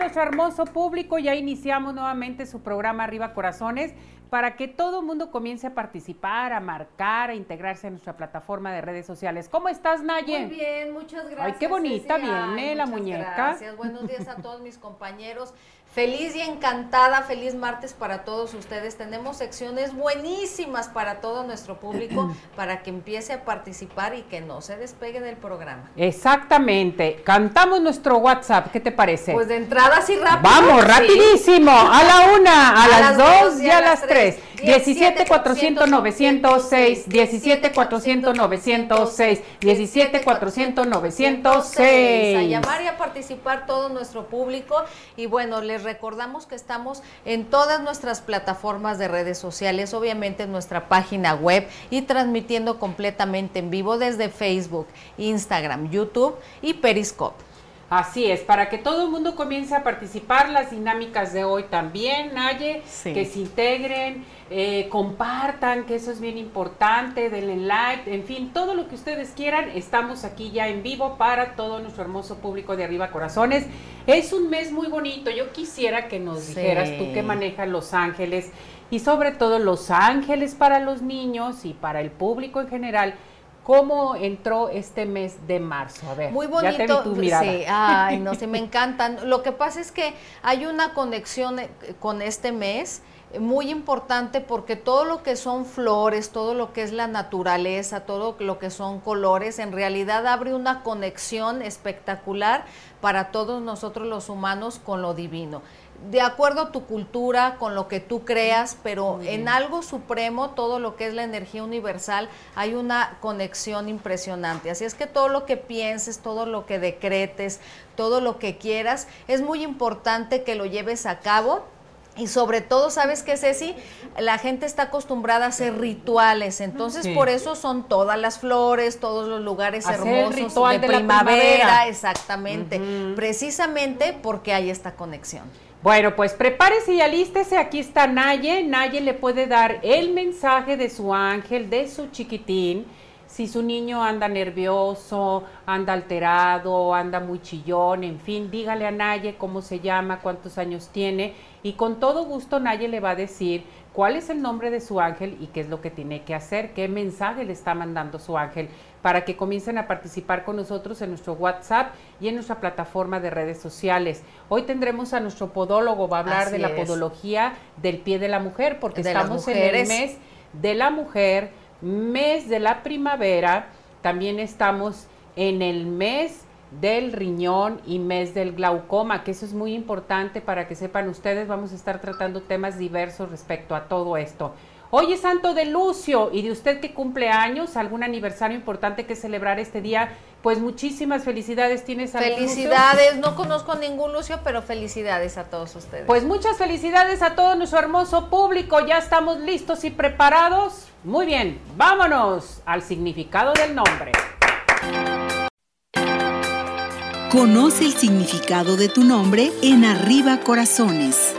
nuestro hermoso público? Ya iniciamos nuevamente su programa Arriba Corazones para que todo el mundo comience a participar, a marcar, a integrarse a nuestra plataforma de redes sociales. ¿Cómo estás, Naye? Muy bien, muchas gracias. Ay, qué bonita viene la muñeca. Gracias, buenos días a todos mis compañeros. Feliz y encantada, feliz martes para todos ustedes. Tenemos secciones buenísimas para todo nuestro público para que empiece a participar y que no se despegue del programa. Exactamente. Cantamos nuestro WhatsApp, ¿qué te parece? Pues de entrada así rápido. Vamos, rapidísimo. A la una, a, las, dos y a las tres. 17 400 906, 17 400 906, 17 400 906. A llamar y a participar todo nuestro público. Y bueno, les recordamos que estamos en todas nuestras plataformas de redes sociales, obviamente en nuestra página web y transmitiendo completamente en vivo desde Facebook, Instagram, YouTube y Periscope. Así es, para que todo el mundo comience a participar, las dinámicas de hoy también, Naye, que se integren, eh, compartan, que eso es bien importante, denle like, en fin, todo lo que ustedes quieran, estamos aquí ya en vivo para todo nuestro hermoso público de Arriba Corazones. Es un mes muy bonito, yo quisiera que nos dijeras tú que manejas Los Ángeles y sobre todo Los Ángeles para los niños y para el público en general ¿Cómo entró este mes de marzo? A ver, muy bonito. Sí, ay, no sé, me encantan. Lo que pasa es que hay una conexión eh, con este mes muy importante porque todo lo que son flores, todo lo que es la naturaleza, todo lo que son colores, en realidad abre una conexión espectacular para todos nosotros los humanos con lo divino de acuerdo a tu cultura, con lo que tú creas, pero en algo supremo, todo lo que es la energía universal, hay una conexión impresionante. Así es que todo lo que pienses, todo lo que decretes, todo lo que quieras, es muy importante que lo lleves a cabo. Y sobre todo, ¿sabes qué, Ceci? La gente está acostumbrada a hacer rituales, entonces por eso son todas las flores, todos los lugares hermosos de, primavera, exactamente, precisamente porque hay esta conexión. Bueno, pues prepárese y alístese. Aquí está Naye. Naye le puede dar el mensaje de su ángel, de su chiquitín. Si su niño anda nervioso, anda alterado, anda muy chillón, en fin, dígale a Naye cómo se llama, cuántos años tiene. Y con todo gusto Naye le va a decir cuál es el nombre de su ángel y qué es lo que tiene que hacer, qué mensaje le está mandando su ángel para que comiencen a participar con nosotros en nuestro WhatsApp y en nuestra plataforma de redes sociales. Hoy tendremos a nuestro podólogo, va a hablar de la podología del pie de la mujer, porque estamos en el mes de la mujer, mes de la primavera, también estamos en el mes del riñón y mes del glaucoma, que eso es muy importante para que sepan ustedes, vamos a estar tratando temas diversos respecto a todo esto. Hoy es Santo de Lucio y de usted que cumple años, algún aniversario importante que celebrar este día, pues muchísimas felicidades. ¿Tienes algún Felicidades, no conozco a ningún Lucio, pero felicidades a todos ustedes. Pues muchas felicidades a todo nuestro hermoso público, ya estamos listos y preparados. Muy bien, vámonos al significado del nombre. Conoce el significado de tu nombre en Arriba Corazones.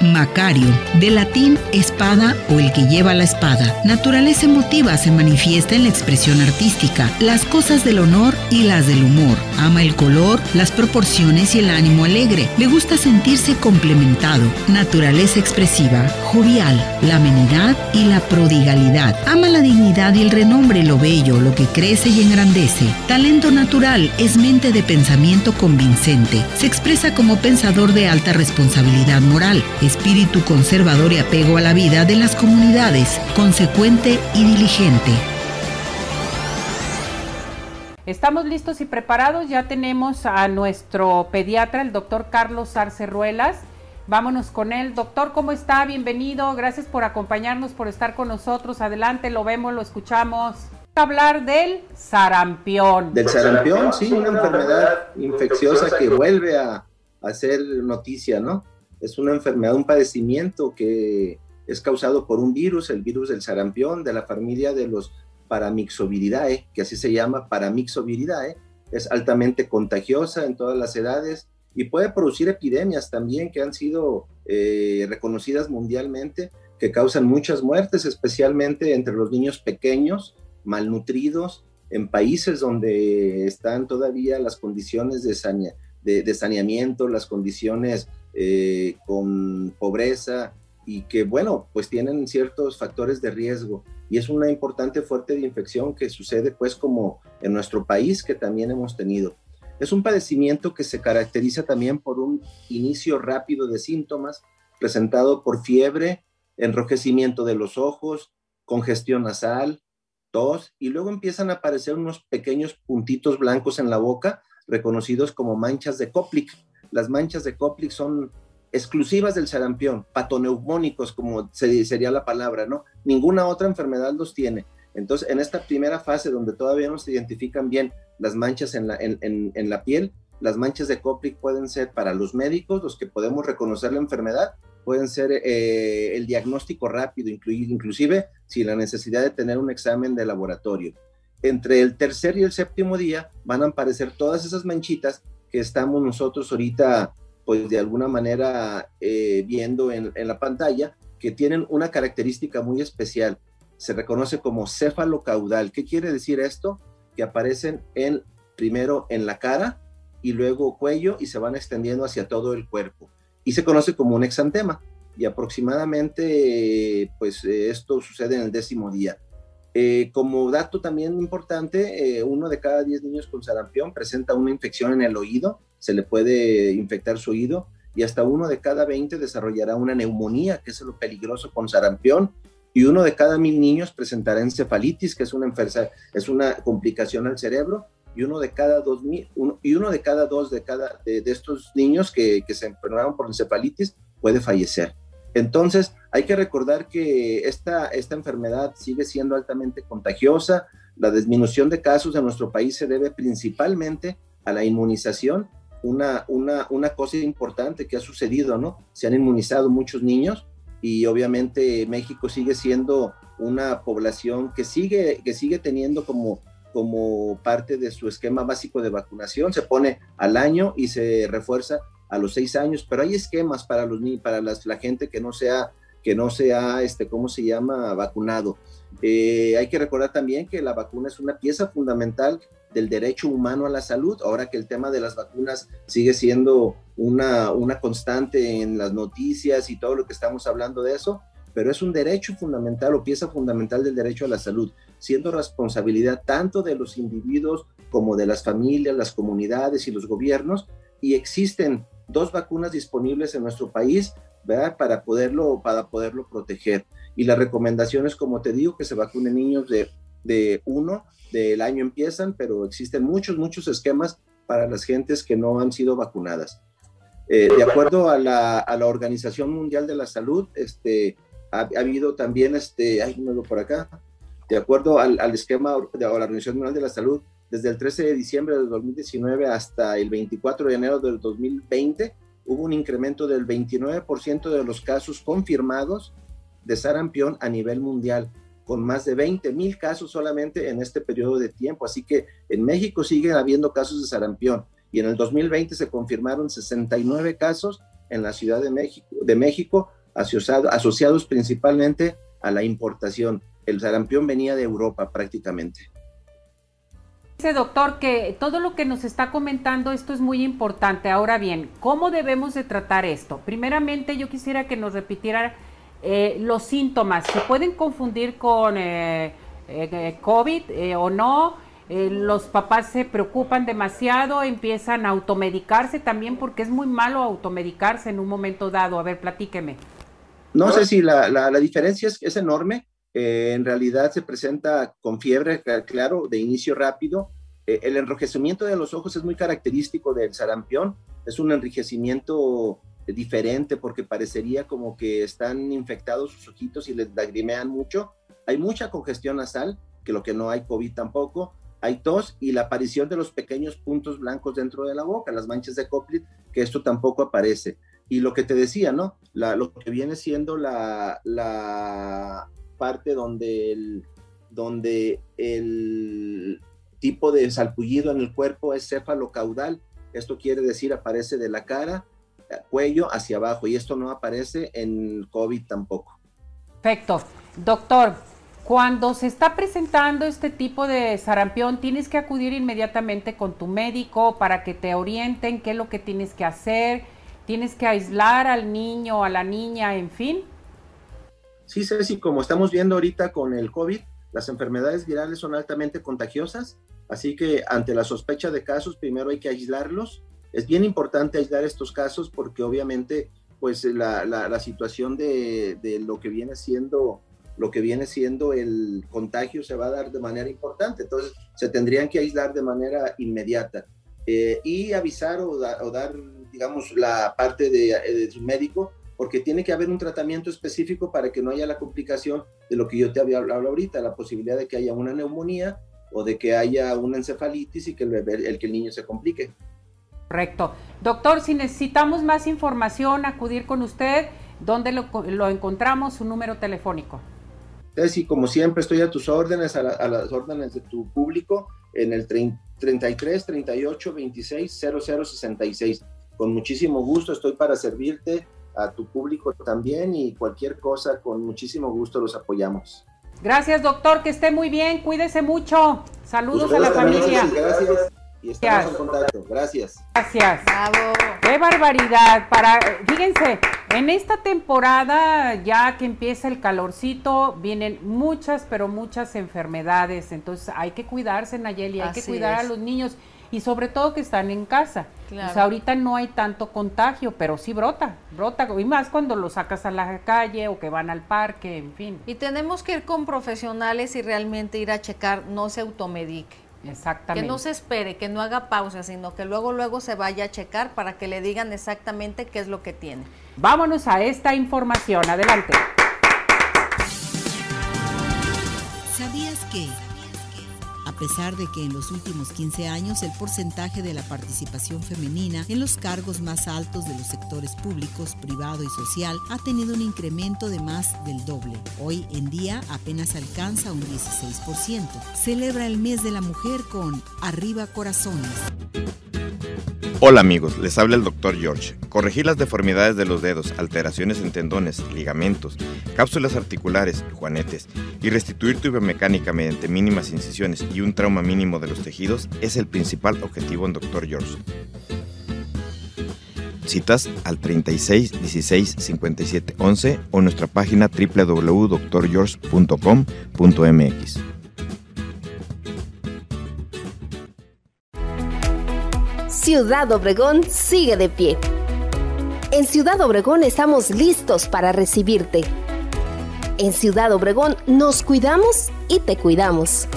Macario, de latín espada o el que lleva la espada. Naturaleza emotiva se manifiesta en la expresión artística, las cosas del honor y las del humor. Ama el color, las proporciones y el ánimo alegre. Le gusta sentirse complementado. Naturaleza expresiva, jovial, la amenidad y la prodigalidad. Ama la dignidad y el renombre, lo bello, lo que crece y engrandece. Talento natural es mente de pensamiento convincente. Se expresa como pensador de alta responsabilidad moral espíritu conservador y apego a la vida de las comunidades, consecuente y diligente. Estamos listos y preparados, ya tenemos a nuestro pediatra, el doctor Carlos Arcerruelas. Vámonos con él. Doctor, ¿cómo está? Bienvenido. Gracias por acompañarnos, por estar con nosotros. Adelante, lo vemos, lo escuchamos. Hablar del sarampión. Del sarampión, sí, una enfermedad infecciosa que vuelve a hacer noticia, ¿no? Es una enfermedad, un padecimiento que es causado por un virus, el virus del sarampión, de la familia de los Paramyxoviridae, que así se llama Paramyxoviridae. Es altamente contagiosa en todas las edades y puede producir epidemias también que han sido eh, reconocidas mundialmente, que causan muchas muertes, especialmente entre los niños pequeños, malnutridos, en países donde están todavía las condiciones de, saneamiento, las condiciones eh, con pobreza y que, bueno, pues tienen ciertos factores de riesgo. Y es una importante fuerte de infección que sucede pues como en nuestro país que también hemos tenido. Es un padecimiento que se caracteriza también por un inicio rápido de síntomas presentado por fiebre, enrojecimiento de los ojos, congestión nasal, tos, y luego empiezan a aparecer unos pequeños puntitos blancos en la boca, reconocidos como manchas de Koplik. Las manchas de Koplik son exclusivas del sarampión, patoneumónicos, como sería la palabra, ¿no? Ninguna otra enfermedad los tiene. Entonces, en esta primera fase donde todavía no se identifican bien las manchas en la, en, la piel, las manchas de Koplik pueden ser para los médicos, los que podemos reconocer la enfermedad, pueden ser eh, el diagnóstico rápido, inclusive sin la necesidad de tener un examen de laboratorio. Entre el tercer y el séptimo día van a aparecer todas esas manchitas que estamos nosotros ahorita, pues de alguna manera eh, viendo en, la pantalla, que tienen una característica muy especial se reconoce como céfalo caudal. ¿Qué quiere decir esto? Que aparecen en, primero en la cara y luego cuello y se van extendiendo hacia todo el cuerpo. Y se conoce como un exantema. Y aproximadamente, pues esto sucede en el décimo día. Eh, como dato también importante, eh, uno de cada diez niños con sarampión presenta una infección en el oído, se le puede infectar su oído, y hasta uno de cada 20 desarrollará una neumonía, que es lo peligroso con sarampión, y uno de cada mil niños presentará encefalitis, que es una es una complicación al cerebro, y uno de cada dos y uno de cada dos de cada de, estos niños que, que, se enfermaron por encefalitis puede fallecer. Entonces, hay que recordar que esta, esta enfermedad sigue siendo altamente contagiosa. La disminución de casos en nuestro país se debe principalmente a la inmunización. Una, una, una cosa importante que ha sucedido, ¿no? Se han inmunizado muchos niños, y obviamente México sigue siendo una población que sigue, que sigue teniendo como, como parte de su esquema básico de vacunación, se pone al año y se refuerza a los seis años, pero hay esquemas para los para las, la gente que no sea que no sea este cómo se llama vacunado. Eh, hay que recordar también que la vacuna es una pieza fundamental del derecho humano a la salud, ahora que el tema de las vacunas sigue siendo una, una constante en las noticias y todo lo que estamos hablando de eso, pero es un derecho fundamental o pieza fundamental del derecho a la salud, siendo responsabilidad tanto de los individuos como de las familias, las comunidades y los gobiernos, y existen dos vacunas disponibles en nuestro país ¿verdad? Para, poderlo, para poderlo proteger. Y las recomendaciones, como te digo, que se vacunen niños de, de uno del año empiezan, pero existen muchos, muchos esquemas para las gentes que no han sido vacunadas. Eh, de acuerdo a la, a la, Organización Mundial de la Salud, este, ha, habido también, este, hay uno por acá, de acuerdo al, al esquema de la Organización Mundial de la Salud, desde el 13 de diciembre de 2019 hasta el 24 de enero del 2020, hubo un incremento del 29% de los casos confirmados de sarampión a nivel mundial con más de 20 mil casos solamente en este periodo de tiempo. Así que en México sigue habiendo casos de sarampión y en el 2020 se confirmaron 69 casos en la Ciudad de México, de México asociado, asociados principalmente a la importación. El sarampión venía de Europa prácticamente. Dice doctor que todo lo que nos está comentando esto es muy importante. Ahora bien, ¿cómo debemos de tratar esto? Primeramente yo quisiera que nos repitiera eh, los síntomas se pueden confundir con eh, eh, COVID o no. los papás se preocupan demasiado, empiezan a automedicarse también porque es muy malo automedicarse en un momento dado. A ver, platíqueme. No sé si la, la, diferencia es, es enorme. En realidad se presenta con fiebre, claro, de inicio rápido. el enrojecimiento de los ojos es muy característico del sarampión. Es un enrojecimiento diferente porque parecería como que están infectados sus ojitos y les lagrimean mucho. Hay mucha congestión nasal, que lo que no hay COVID tampoco. Hay tos y la aparición de los pequeños puntos blancos dentro de la boca, las manchas de Coplit, que esto tampoco aparece. Y lo que te decía, ¿no? La, lo que viene siendo la, la parte donde el, donde el tipo de salpullido en el cuerpo es céfalo caudal, Esto quiere decir aparece de la cara, eh, cuello hacia abajo y esto no aparece en COVID tampoco. Perfecto. Doctor, cuando se está presentando este tipo de sarampión, tienes que acudir inmediatamente con tu médico para que te orienten qué es lo que tienes que hacer, tienes que aislar al niño, a la niña, en fin. Sí, Ceci, como estamos viendo ahorita con el COVID, las enfermedades virales son altamente contagiosas, así que ante la sospecha de casos, primero hay que aislarlos. Es bien importante aislar estos casos porque obviamente pues la, la, situación de, de lo que viene siendo lo que viene siendo el contagio se va a dar de manera importante. Entonces, se tendrían que aislar de manera inmediata eh, y avisar o, dar, digamos, la parte de, de, su médico, porque tiene que haber un tratamiento específico para que no haya la complicación de lo que yo te había hablado ahorita, la posibilidad de que haya una neumonía o de que haya una encefalitis y que el, bebé, el, que el niño se complique. Correcto. Doctor, si necesitamos más información, acudir con usted, ¿dónde lo, lo encontramos? Su número telefónico. Entonces, y como siempre, estoy a tus órdenes, a, las órdenes de tu público, en el 33 38 26 00 66. Con muchísimo gusto estoy para servirte, a tu público también, y cualquier cosa, con muchísimo gusto los apoyamos. Gracias, doctor, que esté muy bien, cuídese mucho. Saludos a la familia. Gracias y estamos en contacto. Gracias. Gracias. Bravo. Qué barbaridad. Para, fíjense, en esta temporada, ya que empieza el calorcito, vienen muchas, pero muchas enfermedades. Entonces hay que cuidarse, Nayeli, hay que cuidar a los niños y sobre todo que están en casa. Claro. O sea, ahorita no hay tanto contagio, pero sí brota, brota, y más cuando lo sacas a la calle o que van al parque, en fin. Y tenemos que ir con profesionales y realmente ir a checar, no se automedique. Exactamente. Que no se espere, que no haga pausa, sino que luego luego se vaya a checar para que le digan exactamente qué es lo que tiene. Vámonos a esta información. Adelante. ¿Sabías que pesar de que en los últimos 15 años el porcentaje de la participación femenina en los cargos más altos de los sectores públicos, privado y social ha tenido un incremento de más del doble. Hoy en día apenas alcanza un 16%. Celebra el mes de la mujer con Arriba Corazones. Hola amigos, les habla el Dr. George. Corregir las deformidades de los dedos, alteraciones en tendones, ligamentos, cápsulas articulares, juanetes y restituir tu biomecánica mediante mínimas incisiones y un trauma mínimo de los tejidos es el principal objetivo en Dr. George. Citas al 36 16 57 11 o nuestra página www.drgeorge.com.mx. Ciudad Obregón sigue de pie. En Ciudad Obregón estamos listos para recibirte. En Ciudad Obregón nos cuidamos y te cuidamos.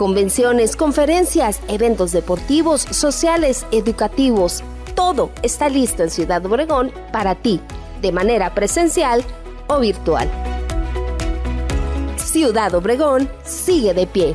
Convenciones, conferencias, eventos deportivos, sociales, educativos, todo está listo en Ciudad Obregón para ti, de manera presencial o virtual. Ciudad Obregón sigue de pie.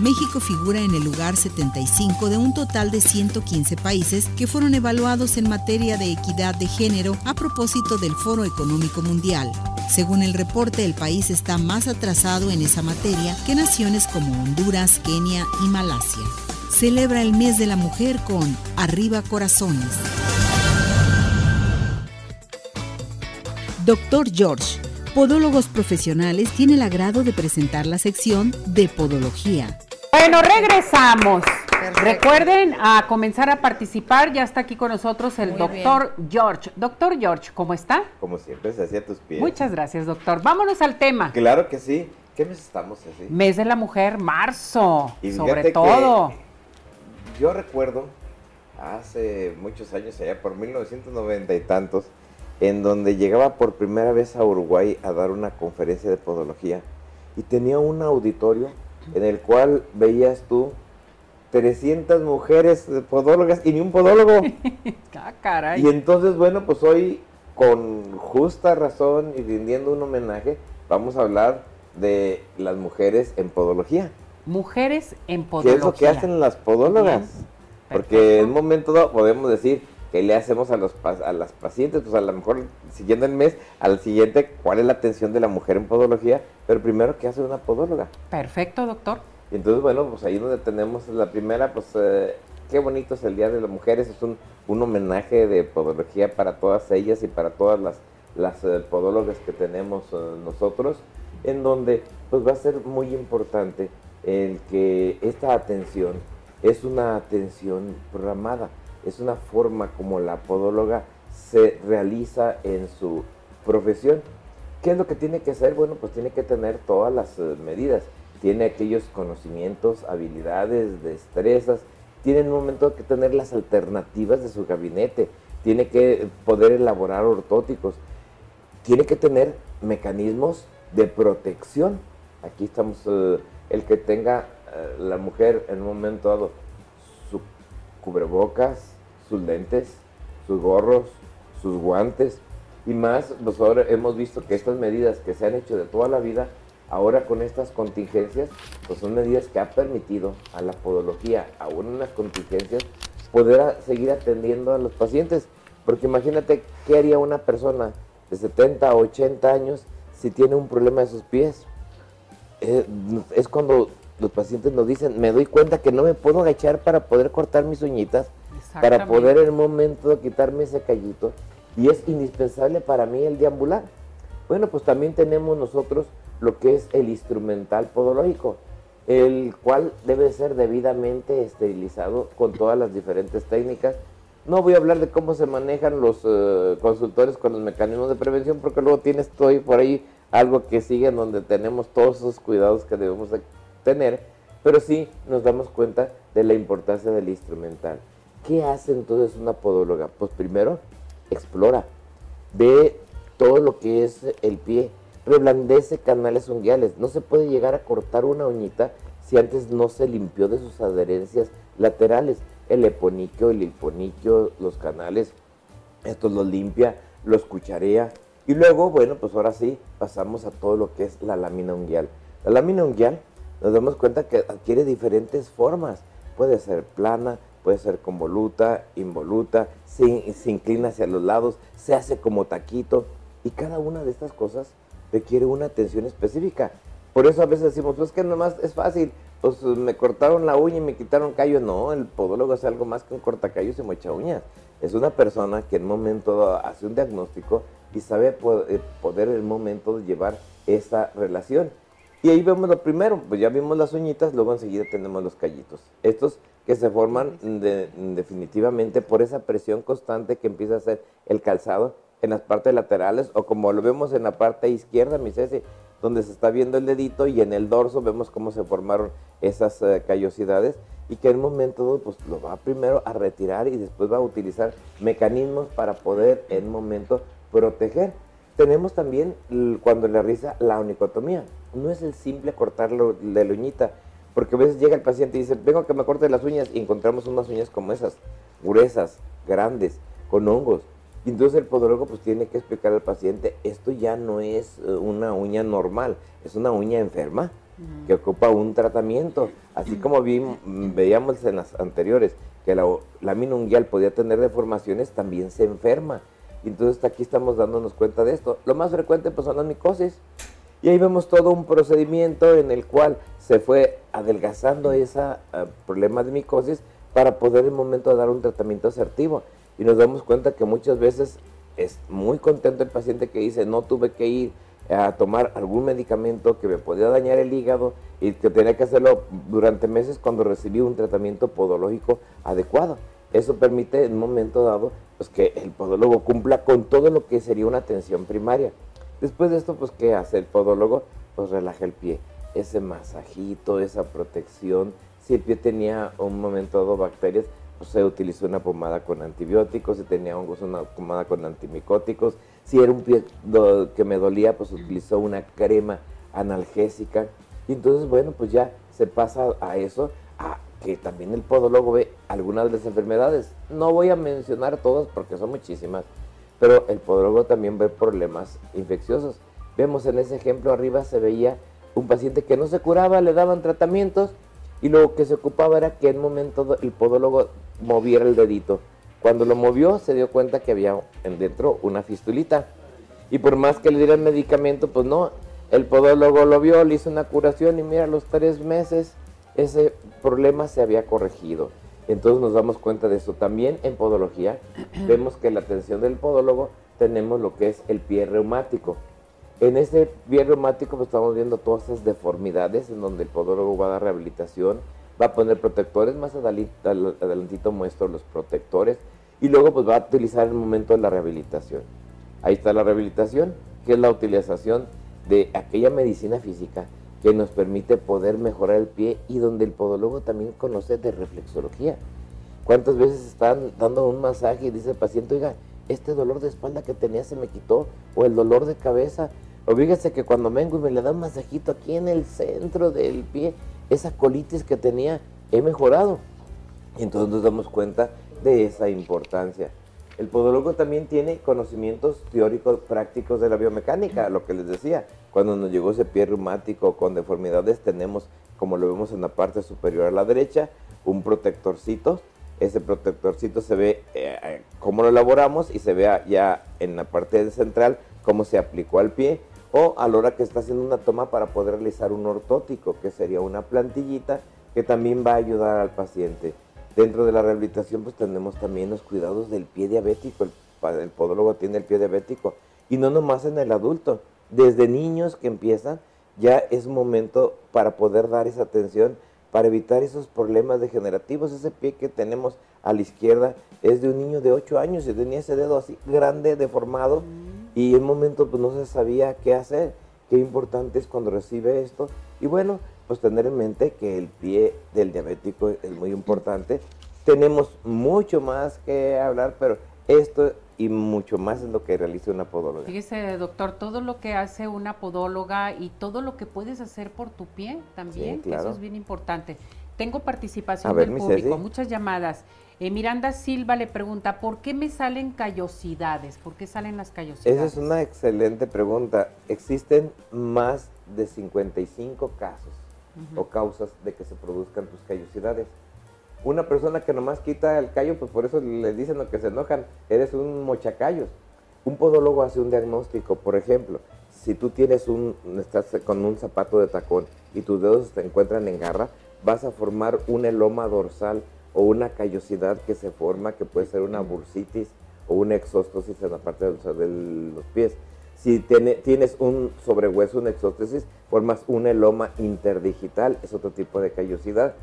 México figura en el lugar 75 de un total de 115 países que fueron evaluados en materia de equidad de género a propósito del Foro Económico Mundial. Según el reporte, el país está más atrasado en esa materia que naciones como Honduras, Kenia y Malasia. Celebra el mes de la mujer con Arriba Corazones. Doctor George, Podólogos Profesionales, tiene el agrado de presentar la sección de Podología. Bueno, regresamos. Recuerden a comenzar a participar, ya está aquí con nosotros el doctor George. Doctor George, ¿cómo está? Como siempre, se hacía tus pies. Muchas gracias, doctor. Vámonos al tema. Claro que sí. ¿Qué mes estamos así? Mes de la mujer, marzo, sobre todo. Yo recuerdo hace muchos años, allá por 1990 y tantos, en donde llegaba por primera vez a Uruguay a dar una conferencia de podología y tenía un auditorio en el cual veías tú 300 mujeres podólogas y ni un podólogo. ah, caray. Y entonces, bueno, pues hoy, con justa razón y rindiendo un homenaje, vamos a hablar de las mujeres en podología. Mujeres en podología. ¿Qué es lo que hacen las podólogas? Porque en un momento dado podemos decir, ¿qué le hacemos a, los, a las pacientes? Pues a lo mejor, siguiendo el mes, al siguiente, ¿cuál es la atención de la mujer en podología? Pero primero, ¿qué hace una podóloga? Perfecto, doctor. Y entonces, bueno, pues ahí donde tenemos la primera, pues eh, qué bonito es el Día de las Mujeres, es un, un, homenaje de podología para todas ellas y para todas las, las eh, podólogas que tenemos eh, nosotros, en donde pues va a ser muy importante el que esta atención es una atención programada, es una forma como la podóloga se realiza en su profesión. ¿Qué es lo que tiene que hacer? Bueno, pues tiene que tener todas las medidas tiene aquellos conocimientos, habilidades, destrezas, tiene en un momento que tener las alternativas de su gabinete, tiene que poder elaborar ortóticos, tiene que tener mecanismos de protección. Aquí estamos, eh, el que tenga eh, la mujer en un momento dado cubrebocas, sus lentes, sus gorros, sus guantes y más, pues ahora hemos visto que estas medidas que se han hecho de toda la vida Ahora con estas contingencias, pues son medidas que ha permitido a la podología, aún en las contingencias, poder seguir atendiendo a los pacientes. Porque imagínate qué haría una persona de 70 o 80 años si tiene un problema de sus pies. Eh, es cuando los pacientes nos dicen, me doy cuenta que no me puedo agachar para poder cortar mis uñitas, para poder en el momento quitarme ese callito. Y es indispensable para mí el deambular. Bueno, pues también tenemos nosotros lo que es el instrumental podológico, el cual debe ser debidamente esterilizado con todas las diferentes técnicas. No voy a hablar de cómo se manejan los eh, consultores con los mecanismos de prevención, porque luego tienes todo por ahí algo que sigue en donde tenemos todos esos cuidados que debemos tener, pero sí nos damos cuenta de la importancia del instrumental. ¿Qué hace entonces una podóloga? Pues primero explora, ve todo lo que es el pie, reblandece canales unguiales. No se puede llegar a cortar una uñita si antes no se limpió de sus adherencias laterales. El eponiquio, el hiponiquio, los canales, esto los limpia, los cucharea. Y luego, bueno, pues ahora sí pasamos a todo lo que es la lámina unguial. La lámina unguial nos damos cuenta que adquiere diferentes formas. Puede ser plana, puede ser convoluta, involuta, se, se inclina hacia los lados, se hace como taquito. Y cada una de estas cosas requiere una atención específica. Por eso a veces decimos, pues que nomás es fácil, pues me cortaron la uña y me quitaron callo. No, el podólogo es algo más que un cortacallos y mocha uñas. Es una persona que en un momento hace un diagnóstico y sabe eh, poder el momento llevar esa relación. Y ahí vemos lo primero, pues ya vimos las uñitas, luego enseguida tenemos los callitos. Estos que se forman definitivamente por esa presión constante que empieza a hacer el calzado en las partes laterales o como lo vemos en la parte izquierda, mi Ceci, donde se está viendo el dedito y en el dorso vemos cómo se formaron esas eh, callosidades y que en un momento pues lo va primero a retirar y después va a utilizar mecanismos para poder en un momento proteger. Tenemos también cuando le realiza la onicotomía. No es el simple cortarlo de la uñita, porque a veces llega el paciente y dice, vengo a que me corte las uñas y encontramos unas uñas como esas, gruesas, grandes, con hongos entonces el podólogo pues tiene que explicar al paciente, esto ya no es eh, una uña normal, es una uña enferma que ocupa un tratamiento. Así como veíamos en las anteriores que la lámina unguial podía tener deformaciones, también se enferma. Entonces aquí estamos dándonos cuenta de esto. Lo más frecuente pues son las micosis. Y ahí vemos todo un procedimiento en el cual se fue adelgazando ese uh, problema de micosis para poder en un momento dar un tratamiento asertivo y nos damos cuenta que muchas veces es muy contento el paciente que dice, no tuve que ir a tomar algún medicamento que me podía dañar el hígado y que tenía que hacerlo durante meses cuando recibí un tratamiento podológico adecuado. Eso permite en un momento dado pues, que el podólogo cumpla con todo lo que sería una atención primaria. Después de esto, pues, ¿qué hace el podólogo? Pues relaja el pie, ese masajito, esa protección. Si el pie tenía un momento dado bacterias, pues se utilizó una pomada con antibióticos, si tenía hongos, una pomada con antimicóticos. Si era un pie que me dolía, pues utilizó una crema analgésica. Y entonces, bueno, pues ya se pasa a eso, a que también el podólogo ve algunas de las enfermedades. No voy a mencionar todas porque son muchísimas, pero el podólogo también ve problemas infecciosos. Vemos en ese ejemplo arriba se veía un paciente que no se curaba, le daban tratamientos y lo que se ocupaba era que en un momento el podólogo moviera el dedito. Cuando lo movió se dio cuenta que había en dentro una fistulita. Y por más que le dieran medicamento, pues no, el podólogo lo vio, le hizo una curación y mira, a los tres meses ese problema se había corregido. Entonces nos damos cuenta de eso. También en podología vemos que la atención del podólogo tenemos lo que es el pie reumático. En ese pie reumático pues, estamos viendo todas esas deformidades en donde el podólogo va a dar rehabilitación, va a poner protectores, más adelantito muestro los protectores y luego pues va a utilizar el momento de la rehabilitación. Ahí está la rehabilitación, que es la utilización de aquella medicina física que nos permite poder mejorar el pie y donde el podólogo también conoce de reflexología. ¿Cuántas veces están dando un masaje y dice el paciente, oiga, este dolor de espalda que tenía se me quitó, o el dolor de cabeza, o fíjese que cuando vengo y me le da un masajito aquí en el centro del pie, esa colitis que tenía, he mejorado. Y entonces nos damos cuenta de esa importancia. El podólogo también tiene conocimientos teóricos prácticos de la biomecánica, lo que les decía. Cuando nos llegó ese pie reumático con deformidades, tenemos, como lo vemos en la parte superior a la derecha, un protectorcito. Ese protectorcito se ve eh, cómo lo elaboramos y se ve ya en la parte central cómo se aplicó al pie o a la hora que está haciendo una toma para poder realizar un ortótico, que sería una plantillita que también va a ayudar al paciente. Dentro de la rehabilitación pues tenemos también los cuidados del pie diabético, el, podólogo tiene el pie diabético y no nomás en el adulto, desde niños que empiezan ya es momento para poder dar esa atención para evitar esos problemas degenerativos. Ese pie que tenemos a la izquierda es de un niño de 8 años y tenía ese dedo así grande, deformado, y en un momento pues no se sabía qué hacer. Qué importante es cuando recibe esto. Y bueno, pues tener en mente que el pie del diabético es muy importante. Tenemos mucho más que hablar, pero esto y mucho más es lo que realiza una podóloga. Fíjese, doctor, todo lo que hace una podóloga y todo lo que puedes hacer por tu pie también, eso es bien importante. Tengo participación del público, muchas llamadas. Eh, Miranda Silva le pregunta, ¿por qué me salen callosidades? ¿Por qué salen las callosidades? Esa es una excelente pregunta. Existen más de 55 casos o causas de que se produzcan tus callosidades. Una persona que nomás quita el callo, pues por eso le dicen lo que se enojan, eres un mochacallos. Un podólogo hace un diagnóstico, por ejemplo, si tú tienes un, estás con un zapato de tacón y tus dedos se encuentran en garra, vas a formar un eloma dorsal o una callosidad que se forma, que puede ser una bursitis o una exostosis en la parte de los pies. Si tienes un sobrehueso, una exóstesis, formas un eloma interdigital, es otro tipo de callosidad.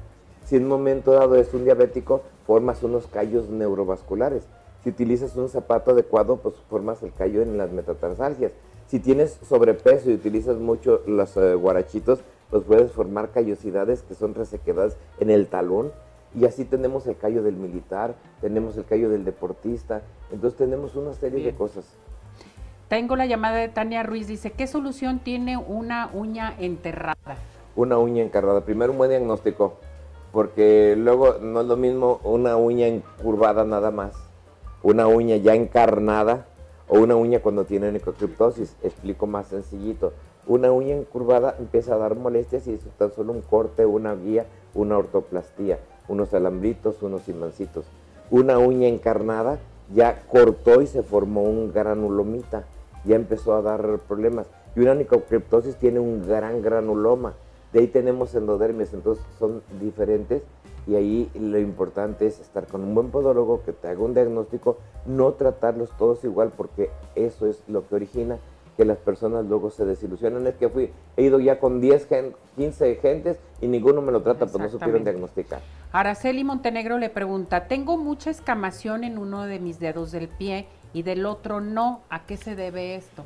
Si en un momento dado es un diabético, formas unos callos neurovasculares. Si utilizas un zapato adecuado, pues formas el callo en las metatarsalgias. Si tienes sobrepeso y utilizas mucho los eh, guarachitos, pues puedes formar callosidades que son resequedades en el talón. Y así tenemos el callo del militar, tenemos el callo del deportista. Entonces tenemos una serie de cosas. Tengo la llamada de Tania Ruiz, dice, ¿qué solución tiene una uña enterrada? Una uña encarnada. Primero un buen diagnóstico, porque luego no es lo mismo una uña encurvada nada más, una uña ya encarnada o una uña cuando tiene necrocriptosis. Explico más sencillito. Una uña encurvada empieza a dar molestias y es tan solo un corte, una guía, una ortoplastía, unos alambritos, unos imancitos. Una uña encarnada ya cortó y se formó un granulomita ya empezó a dar problemas. Y una nicocriptosis tiene un gran granuloma. De ahí tenemos endodermias, entonces son diferentes y ahí lo importante es estar con un buen podólogo que te haga un diagnóstico, no tratarlos todos igual porque eso es lo que origina que las personas luego se desilusionan. Es que fui, he ido ya con 10, 15 gentes y ninguno me lo trata, pues no supieron diagnosticar. Araceli Montenegro le pregunta, tengo mucha escamación en uno de mis dedos del pie y del otro no. ¿A qué se debe esto?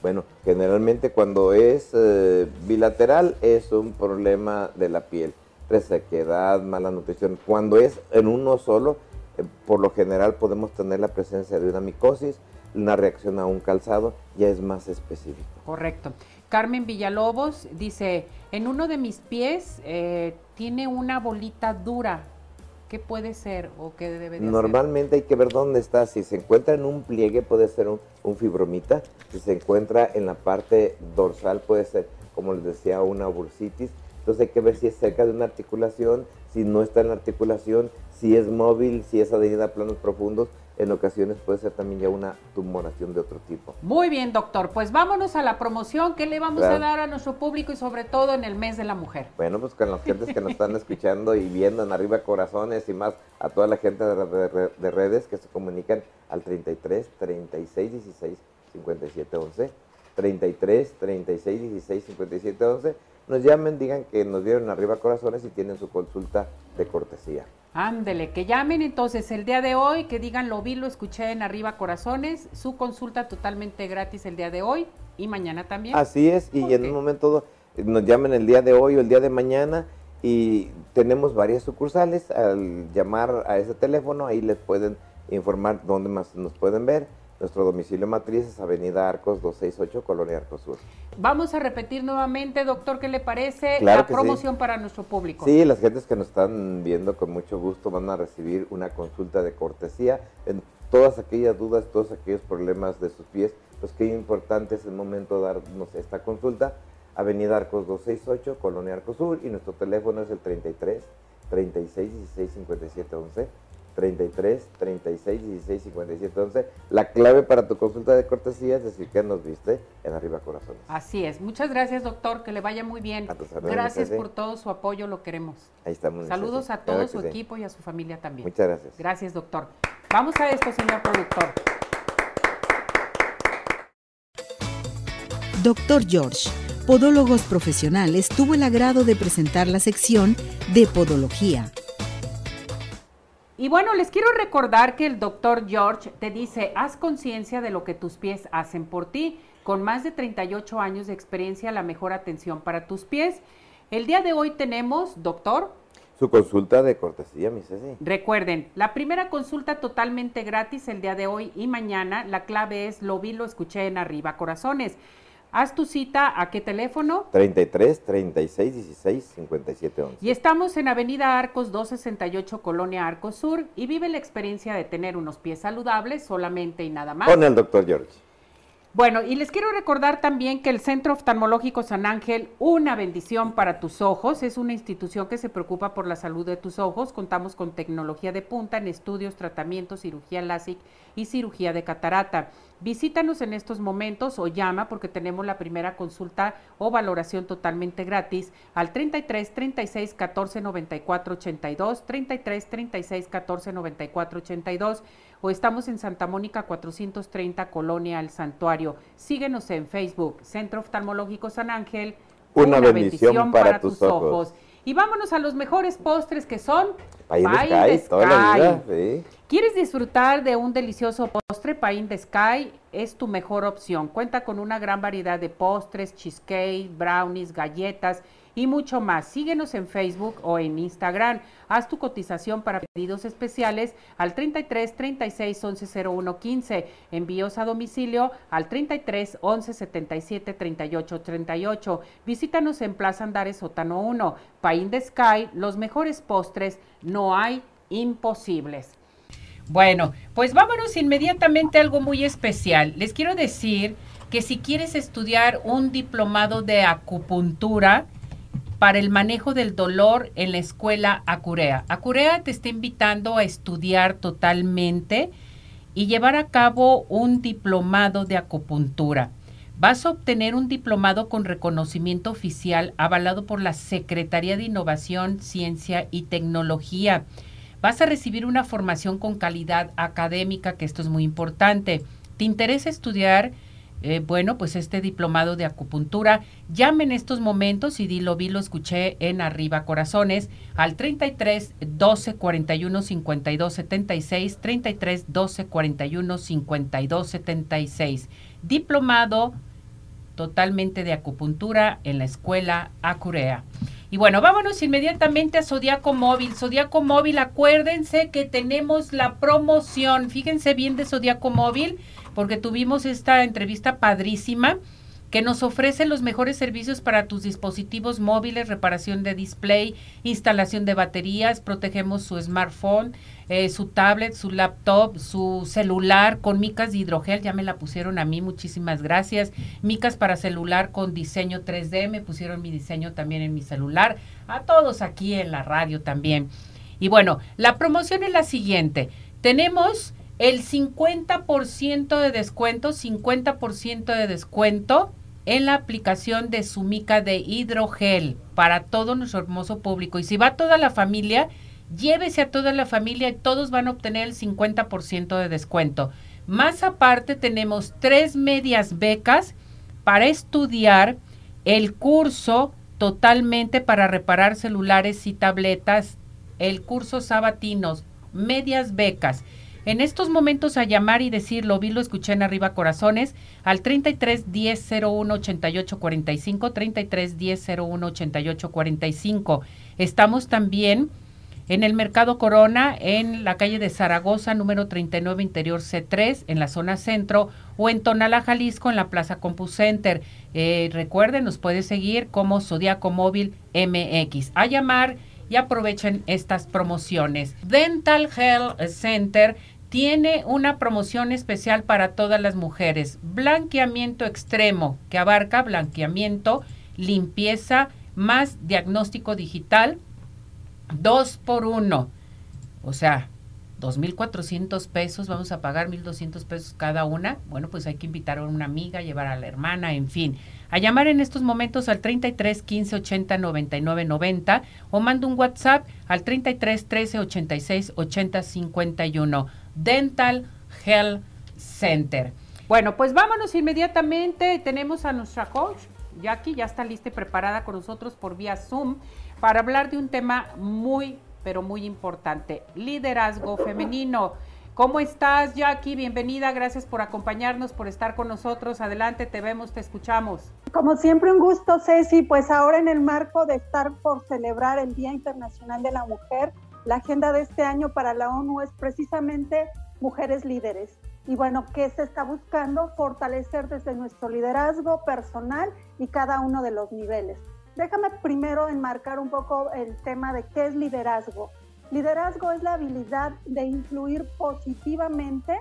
Bueno, generalmente cuando es eh, bilateral es un problema de la piel, resequedad, mala nutrición. Cuando es en uno solo, eh, por lo general podemos tener la presencia de una micosis, una reacción a un calzado, ya es más específico. Correcto. Carmen Villalobos dice, en uno de mis pies eh, tiene una bolita dura. ¿Qué puede ser o qué debe de Normalmente hay que ver dónde está. Si se encuentra en un pliegue puede ser un, fibromita. Si se encuentra en la parte dorsal puede ser, como les decía, una bursitis. Entonces hay que ver si es cerca de una articulación, si no está en la articulación, si es móvil, si es adherida a planos profundos en ocasiones puede ser también ya una tumoración de otro tipo. Muy bien, doctor. Pues vámonos a la promoción. ¿Qué le vamos a dar a nuestro público y sobre todo en el mes de la mujer? Bueno, pues con las gentes que nos están escuchando y viendo en Arriba Corazones y más a toda la gente de, redes que se comunican al 33 36 16 57 11. 33 36 16 57 11. Nos llamen, digan que nos dieron Arriba Corazones y tienen su consulta de cortesía. Ándele, que llamen entonces el día de hoy, que digan lo vi, lo escuché en Arriba Corazones, su consulta totalmente gratis el día de hoy y mañana también. Así es, y en un momento nos llamen el día de hoy o el día de mañana y tenemos varias sucursales, al llamar a ese teléfono ahí les pueden informar dónde más nos pueden ver nuestro domicilio matriz es Avenida Arcos 268, Colonia Arcos Sur. Vamos a repetir nuevamente, doctor, ¿qué le parece la promoción para nuestro público? Sí, las gentes que nos están viendo con mucho gusto van a recibir una consulta de cortesía en todas aquellas dudas, todos aquellos problemas de sus pies. Pues qué importante es el momento de darnos esta consulta. Avenida Arcos 268, Colonia Arcos Sur y nuestro teléfono es el 33 36 16 57 11 33 36 16 57 11. La clave para tu consulta de cortesía es decir que nos viste en Arriba Corazones. Así es. Muchas gracias, doctor. Que le vaya muy bien. Gracias por todo su apoyo, lo queremos. Ahí estamos. Saludos a todo su equipo y a su familia también. Muchas gracias. Gracias, doctor. Vamos a esto, señor productor. Doctor George, Podólogos Profesionales, tuvo el agrado de presentar la sección de Podología y bueno, les quiero recordar que el doctor George te dice, haz conciencia de lo que tus pies hacen por ti. Con más de 38 años de experiencia, la mejor atención para tus pies. El día de hoy tenemos, doctor. Su consulta de cortesía, mi Ceci. Recuerden, la primera consulta totalmente gratis el día de hoy y mañana. La clave es lo vi, lo escuché en arriba, corazones. Haz tu cita a qué teléfono? 33 36 16 57 11. Y estamos en Avenida Arcos 268, Colonia Arcos Sur, y vive la experiencia de tener unos pies saludables solamente y nada más. Con el doctor George. Bueno, y les quiero recordar también que el Centro Oftalmológico San Ángel, una bendición para tus ojos, es una institución que se preocupa por la salud de tus ojos. Contamos con tecnología de punta en estudios, tratamientos, cirugía LASIK y cirugía de catarata. Visítanos en estos momentos o llama porque tenemos la primera consulta o valoración totalmente gratis al 33 36 14 94 82, 33 36 14 94 82 o estamos en Santa Mónica 430 Colonia El Santuario. Síguenos en Facebook, Centro Oftalmológico San Ángel. Una, bendición, para, tus ojos. Y vámonos a los mejores postres que son Sky, Toda la vida, ¿Quieres disfrutar de un delicioso postre? Pain de Sky es tu mejor opción. Cuenta con una gran variedad de postres, cheesecake, brownies, galletas y mucho más. Síguenos en Facebook o en Instagram. Haz tu cotización para pedidos especiales al 33 36 11 01 15. Envíos a domicilio al 33 11 77 38 38. Visítanos en Plaza Andares Sótano 1. Pain de Sky, los mejores postres, no hay imposibles. Bueno, pues vámonos inmediatamente a algo muy especial. Les quiero decir que si quieres estudiar un diplomado de acupuntura, para el manejo del dolor en la escuela Acurea. Acurea te está invitando a estudiar totalmente y llevar a cabo un diplomado de acupuntura. Vas a obtener un diplomado con reconocimiento oficial avalado por la Secretaría de Innovación, Ciencia y Tecnología. Vas a recibir una formación con calidad académica, que esto es muy importante. ¿Te interesa estudiar eh, bueno, pues este diplomado de acupuntura. Llame en estos momentos y di, lo vi, lo escuché en Arriba Corazones al 33 12 41 52 76, 33 12 41 52 76. Diplomado totalmente de acupuntura en la escuela Acurea. Y bueno, vámonos inmediatamente a Zodiaco Móvil. Zodiaco Móvil, acuérdense que tenemos la promoción. Fíjense bien de Zodiaco Móvil porque tuvimos esta entrevista padrísima que nos ofrece los mejores servicios para tus dispositivos móviles, reparación de display, instalación de baterías, protegemos su smartphone, eh, su tablet, su laptop, su celular con micas de hidrogel, ya me la pusieron a mí, muchísimas gracias. Micas para celular con diseño 3D, me pusieron mi diseño también en mi celular, a todos aquí en la radio también. Y bueno, la promoción es la siguiente, tenemos el 50% de descuento, 50% de descuento en la aplicación de su mica de hidrogel para todo nuestro hermoso público. Y si va toda la familia, llévese a toda la familia y todos van a obtener el 50% de descuento. Más aparte, tenemos tres medias becas para estudiar el curso totalmente para reparar celulares y tabletas, el curso sabatinos, medias becas. En estos momentos a llamar y decir, lo vi, lo escuché en arriba corazones, al 33 10 01 88 45, 33 10 01 88 45. Estamos también en el Mercado Corona, en la calle de Zaragoza, número 39, interior C3, en la zona centro, o en Tonala, Jalisco, en la Plaza CompuCenter. Eh, recuerden, nos puede seguir como Zodiaco Móvil MX. A llamar y aprovechen estas promociones. Dental Health Center tiene una promoción especial para todas las mujeres. Blanqueamiento extremo, que abarca blanqueamiento, limpieza, más diagnóstico digital, dos por uno. O sea, 2.400 pesos, vamos a pagar 1.200 pesos cada una. Bueno, pues hay que invitar a una amiga, llevar a la hermana, en fin. A llamar en estos momentos al 33 15 80 99 90 o manda un WhatsApp al 33 13 86 80 51. Dental Health Center. Bueno, pues vámonos inmediatamente. Tenemos a nuestra coach, Jackie, ya está lista y preparada con nosotros por vía Zoom para hablar de un tema muy, pero muy importante, liderazgo femenino. ¿Cómo estás, Jackie? Bienvenida, gracias por acompañarnos, por estar con nosotros. Adelante, te vemos, te escuchamos. Como siempre, un gusto, Ceci. Pues ahora en el marco de estar por celebrar el Día Internacional de la Mujer, la agenda de este año para la ONU es precisamente mujeres líderes. Y bueno, ¿qué se está buscando? Fortalecer desde nuestro liderazgo personal y cada uno de los niveles. Déjame primero enmarcar un poco el tema de qué es liderazgo. Liderazgo es la habilidad de influir positivamente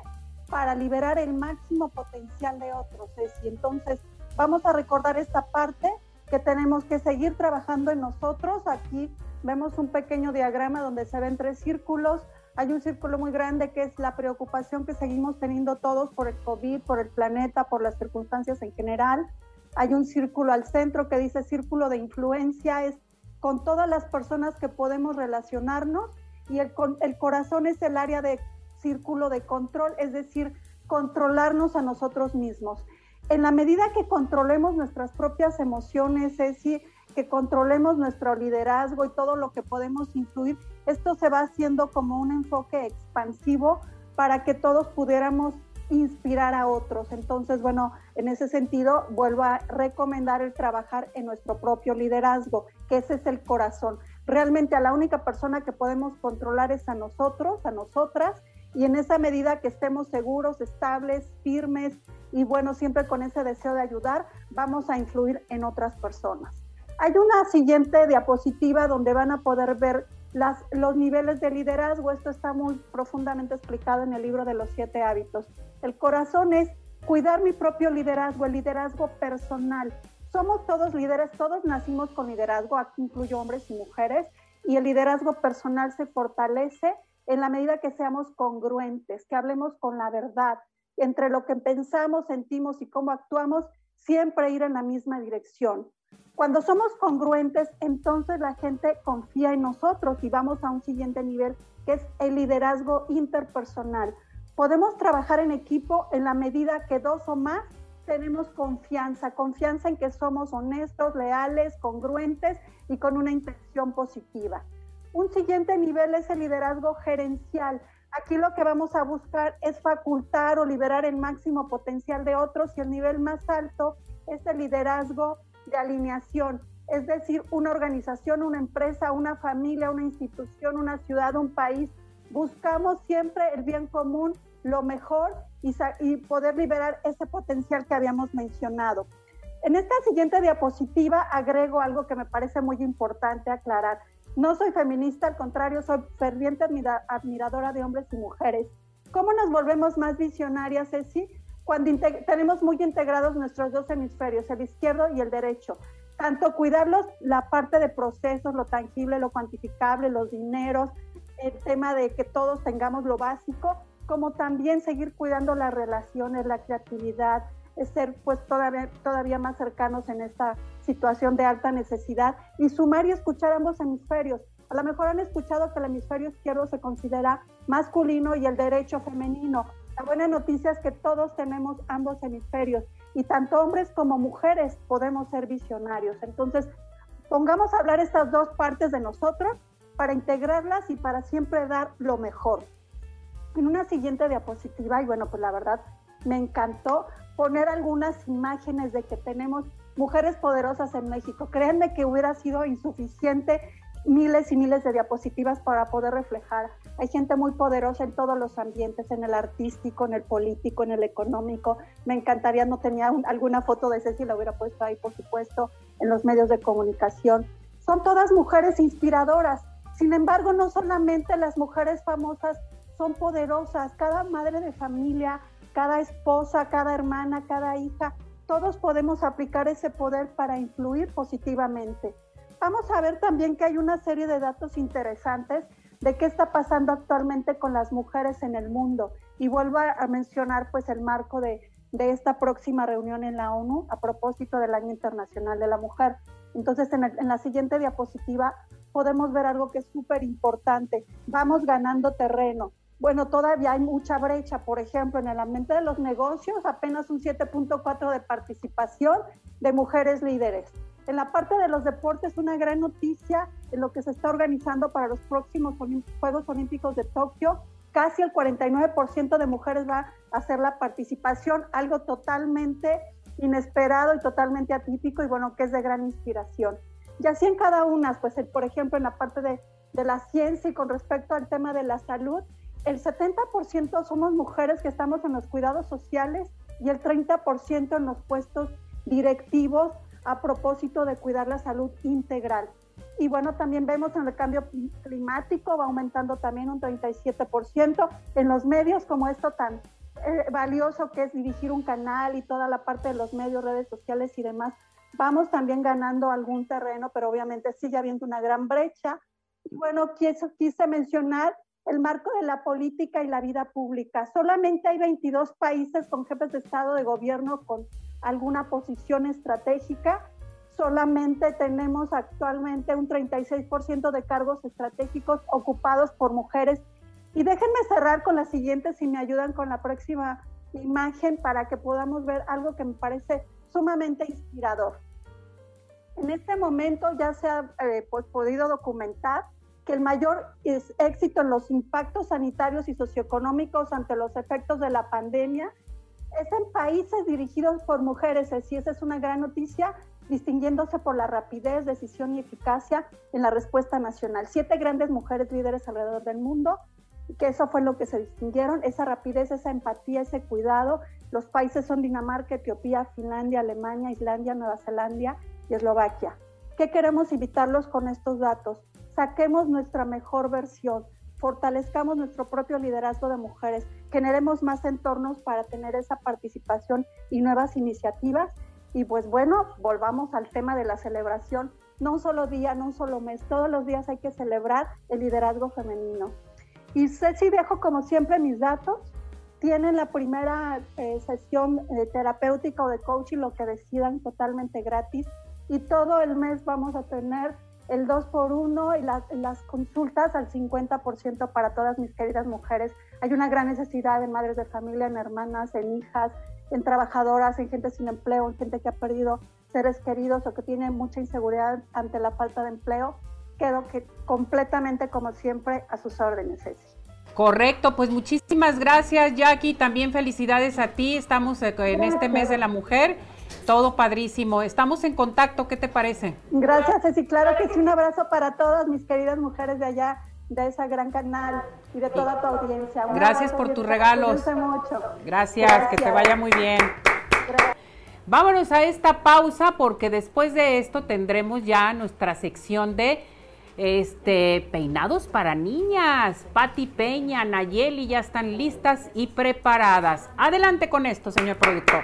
para liberar el máximo potencial de otros. Y entonces vamos a recordar esta parte que tenemos que seguir trabajando en nosotros. Aquí vemos un pequeño diagrama donde se ven tres círculos. Hay un círculo muy grande que es la preocupación que seguimos teniendo todos por el COVID, por el planeta, por las circunstancias en general. Hay un círculo al centro que dice círculo de influencia, es con todas las personas que podemos relacionarnos y el, el corazón es el área de círculo de control, es decir, controlarnos a nosotros mismos. En la medida que controlemos nuestras propias emociones, es decir, que controlemos nuestro liderazgo y todo lo que podemos influir, esto se va haciendo como un enfoque expansivo para que todos pudiéramos inspirar a otros. Entonces, bueno, en ese sentido, vuelvo a recomendar el trabajar en nuestro propio liderazgo, que ese es el corazón. Realmente a la única persona que podemos controlar es a nosotros, a nosotras, y en esa medida que estemos seguros, estables, firmes y bueno, siempre con ese deseo de ayudar, vamos a influir en otras personas. Hay una siguiente diapositiva donde van a poder ver las, los niveles de liderazgo. Esto está muy profundamente explicado en el libro de los siete hábitos. El corazón es cuidar mi propio liderazgo, el liderazgo personal. Somos todos líderes, todos nacimos con liderazgo, aquí incluyo hombres y mujeres, y el liderazgo personal se fortalece en la medida que seamos congruentes, que hablemos con la verdad, entre lo que pensamos, sentimos y cómo actuamos, siempre ir en la misma dirección. Cuando somos congruentes, entonces la gente confía en nosotros y vamos a un siguiente nivel, que es el liderazgo interpersonal. Podemos trabajar en equipo en la medida que dos o más tenemos confianza, confianza en que somos honestos, leales, congruentes y con una intención positiva. Un siguiente nivel es el liderazgo gerencial. Aquí lo que vamos a buscar es facultar o liberar el máximo potencial de otros y el nivel más alto es el liderazgo de alineación, es decir, una organización, una empresa, una familia, una institución, una ciudad, un país. Buscamos siempre el bien común, lo mejor y, poder liberar ese potencial que habíamos mencionado. En esta siguiente diapositiva agrego algo que me parece muy importante aclarar. No soy feminista, al contrario, soy ferviente admiradora de hombres y mujeres. ¿Cómo nos volvemos más visionarias, Ceci? Cuando tenemos muy integrados nuestros dos hemisferios, el izquierdo y el derecho. Tanto cuidarlos, la parte de procesos, lo tangible, lo cuantificable, los dineros, el tema de que todos tengamos lo básico, como también seguir cuidando las relaciones, la creatividad, ser pues todavía, todavía más cercanos en esta situación de alta necesidad y sumar y escuchar ambos hemisferios. A lo mejor han escuchado que el hemisferio izquierdo se considera masculino y el derecho femenino. La buena noticia es que todos tenemos ambos hemisferios y tanto hombres como mujeres podemos ser visionarios. Entonces, pongamos a hablar estas dos partes de nosotros para integrarlas y para siempre dar lo mejor. En una siguiente diapositiva, y bueno, pues la verdad me encantó poner algunas imágenes de que tenemos mujeres poderosas en México. Créanme que hubiera sido insuficiente miles y miles de diapositivas para poder reflejar. Hay gente muy poderosa en todos los ambientes, en el artístico, en el político, en el económico. Me encantaría, no tenía alguna foto de Ceci, la hubiera puesto ahí, por supuesto, en los medios de comunicación. Son todas mujeres inspiradoras. Sin embargo, no solamente las mujeres famosas son poderosas, cada madre de familia, cada esposa, cada hermana, cada hija, todos podemos aplicar ese poder para influir positivamente. Vamos a ver también que hay una serie de datos interesantes de qué está pasando actualmente con las mujeres en el mundo. Y vuelvo a mencionar pues el marco de, de esta próxima reunión en la ONU a propósito del Año Internacional de la Mujer. Entonces, en, en la siguiente diapositiva podemos ver algo que es súper importante. Vamos ganando terreno bueno, todavía hay mucha brecha. Por ejemplo, en el ambiente de los negocios, apenas un 7.4 de participación de mujeres líderes. En la parte de los deportes, una gran noticia en lo que se está organizando para los próximos Juegos Olímpicos de Tokio. Casi el 49% de mujeres va a hacer la participación, algo totalmente inesperado y totalmente atípico y bueno, que es de gran inspiración. Y así en cada una, pues por ejemplo en la parte de, de la ciencia y con respecto al tema de la salud, el 70% somos mujeres que estamos en los cuidados sociales y el 30% en los puestos directivos a propósito de cuidar la salud integral. Y bueno, también vemos en el cambio climático, va aumentando también un 37%. En los medios como esto tan eh, valioso que es dirigir un canal y toda la parte de los medios, redes sociales y demás, vamos también ganando algún terreno, pero obviamente sigue habiendo una gran brecha. Y bueno, quise, quise mencionar el marco de la política y la vida pública. Solamente hay 22 países con jefes de Estado de gobierno con alguna posición estratégica. Solamente tenemos actualmente un 36% de cargos estratégicos ocupados por mujeres. Y déjenme cerrar con la siguiente, si me ayudan con la próxima imagen, para que podamos ver algo que me parece sumamente inspirador. En este momento ya se ha eh, pues, podido documentar que el mayor éxito en los impactos sanitarios y socioeconómicos ante los efectos de la pandemia es en países dirigidos por mujeres, así esa es una gran noticia, distinguiéndose por la rapidez, decisión y eficacia en la respuesta nacional. Siete grandes mujeres líderes alrededor del mundo, que eso fue lo que se distinguieron, esa rapidez, esa empatía, ese cuidado. Los países son Dinamarca, Etiopía, Finlandia, Alemania, Islandia, Nueva Zelanda y Eslovaquia. ¿Qué queremos invitarlos con estos datos? saquemos nuestra mejor versión, fortalezcamos nuestro propio liderazgo de mujeres, generemos más entornos para tener esa participación y nuevas iniciativas. Y pues bueno, volvamos al tema de la celebración. No un solo día, no un solo mes, todos los días hay que celebrar el liderazgo femenino. Y Ceci, dejo como siempre mis datos. Tienen la primera eh, sesión eh, terapéutica o de coaching, lo que decidan, totalmente gratis. Y todo el mes vamos a tener el 2 por 1 y las consultas al 50% para todas mis queridas mujeres. Hay una gran necesidad en madres de familia, en hermanas, en hijas, en trabajadoras, en gente sin empleo, en gente que ha perdido seres queridos o que tiene mucha inseguridad ante la falta de empleo. Quedo que completamente, como siempre, a sus órdenes, Ceci. Correcto, pues muchísimas gracias Jackie, también felicidades a ti, estamos eh, en este mes de la mujer, todo padrísimo, estamos en contacto, ¿qué te parece? Gracias Ceci, claro que sí, un abrazo para todas mis queridas mujeres de allá, de esa gran canal y de toda tu audiencia. gracias por tus regalos. Mucho. Gracias, que te vaya muy bien. Vámonos a esta pausa porque después de esto tendremos ya nuestra sección de este, peinados para niñas. Patti Peña, Nayeli ya están listas y preparadas. Adelante con esto, señor productor.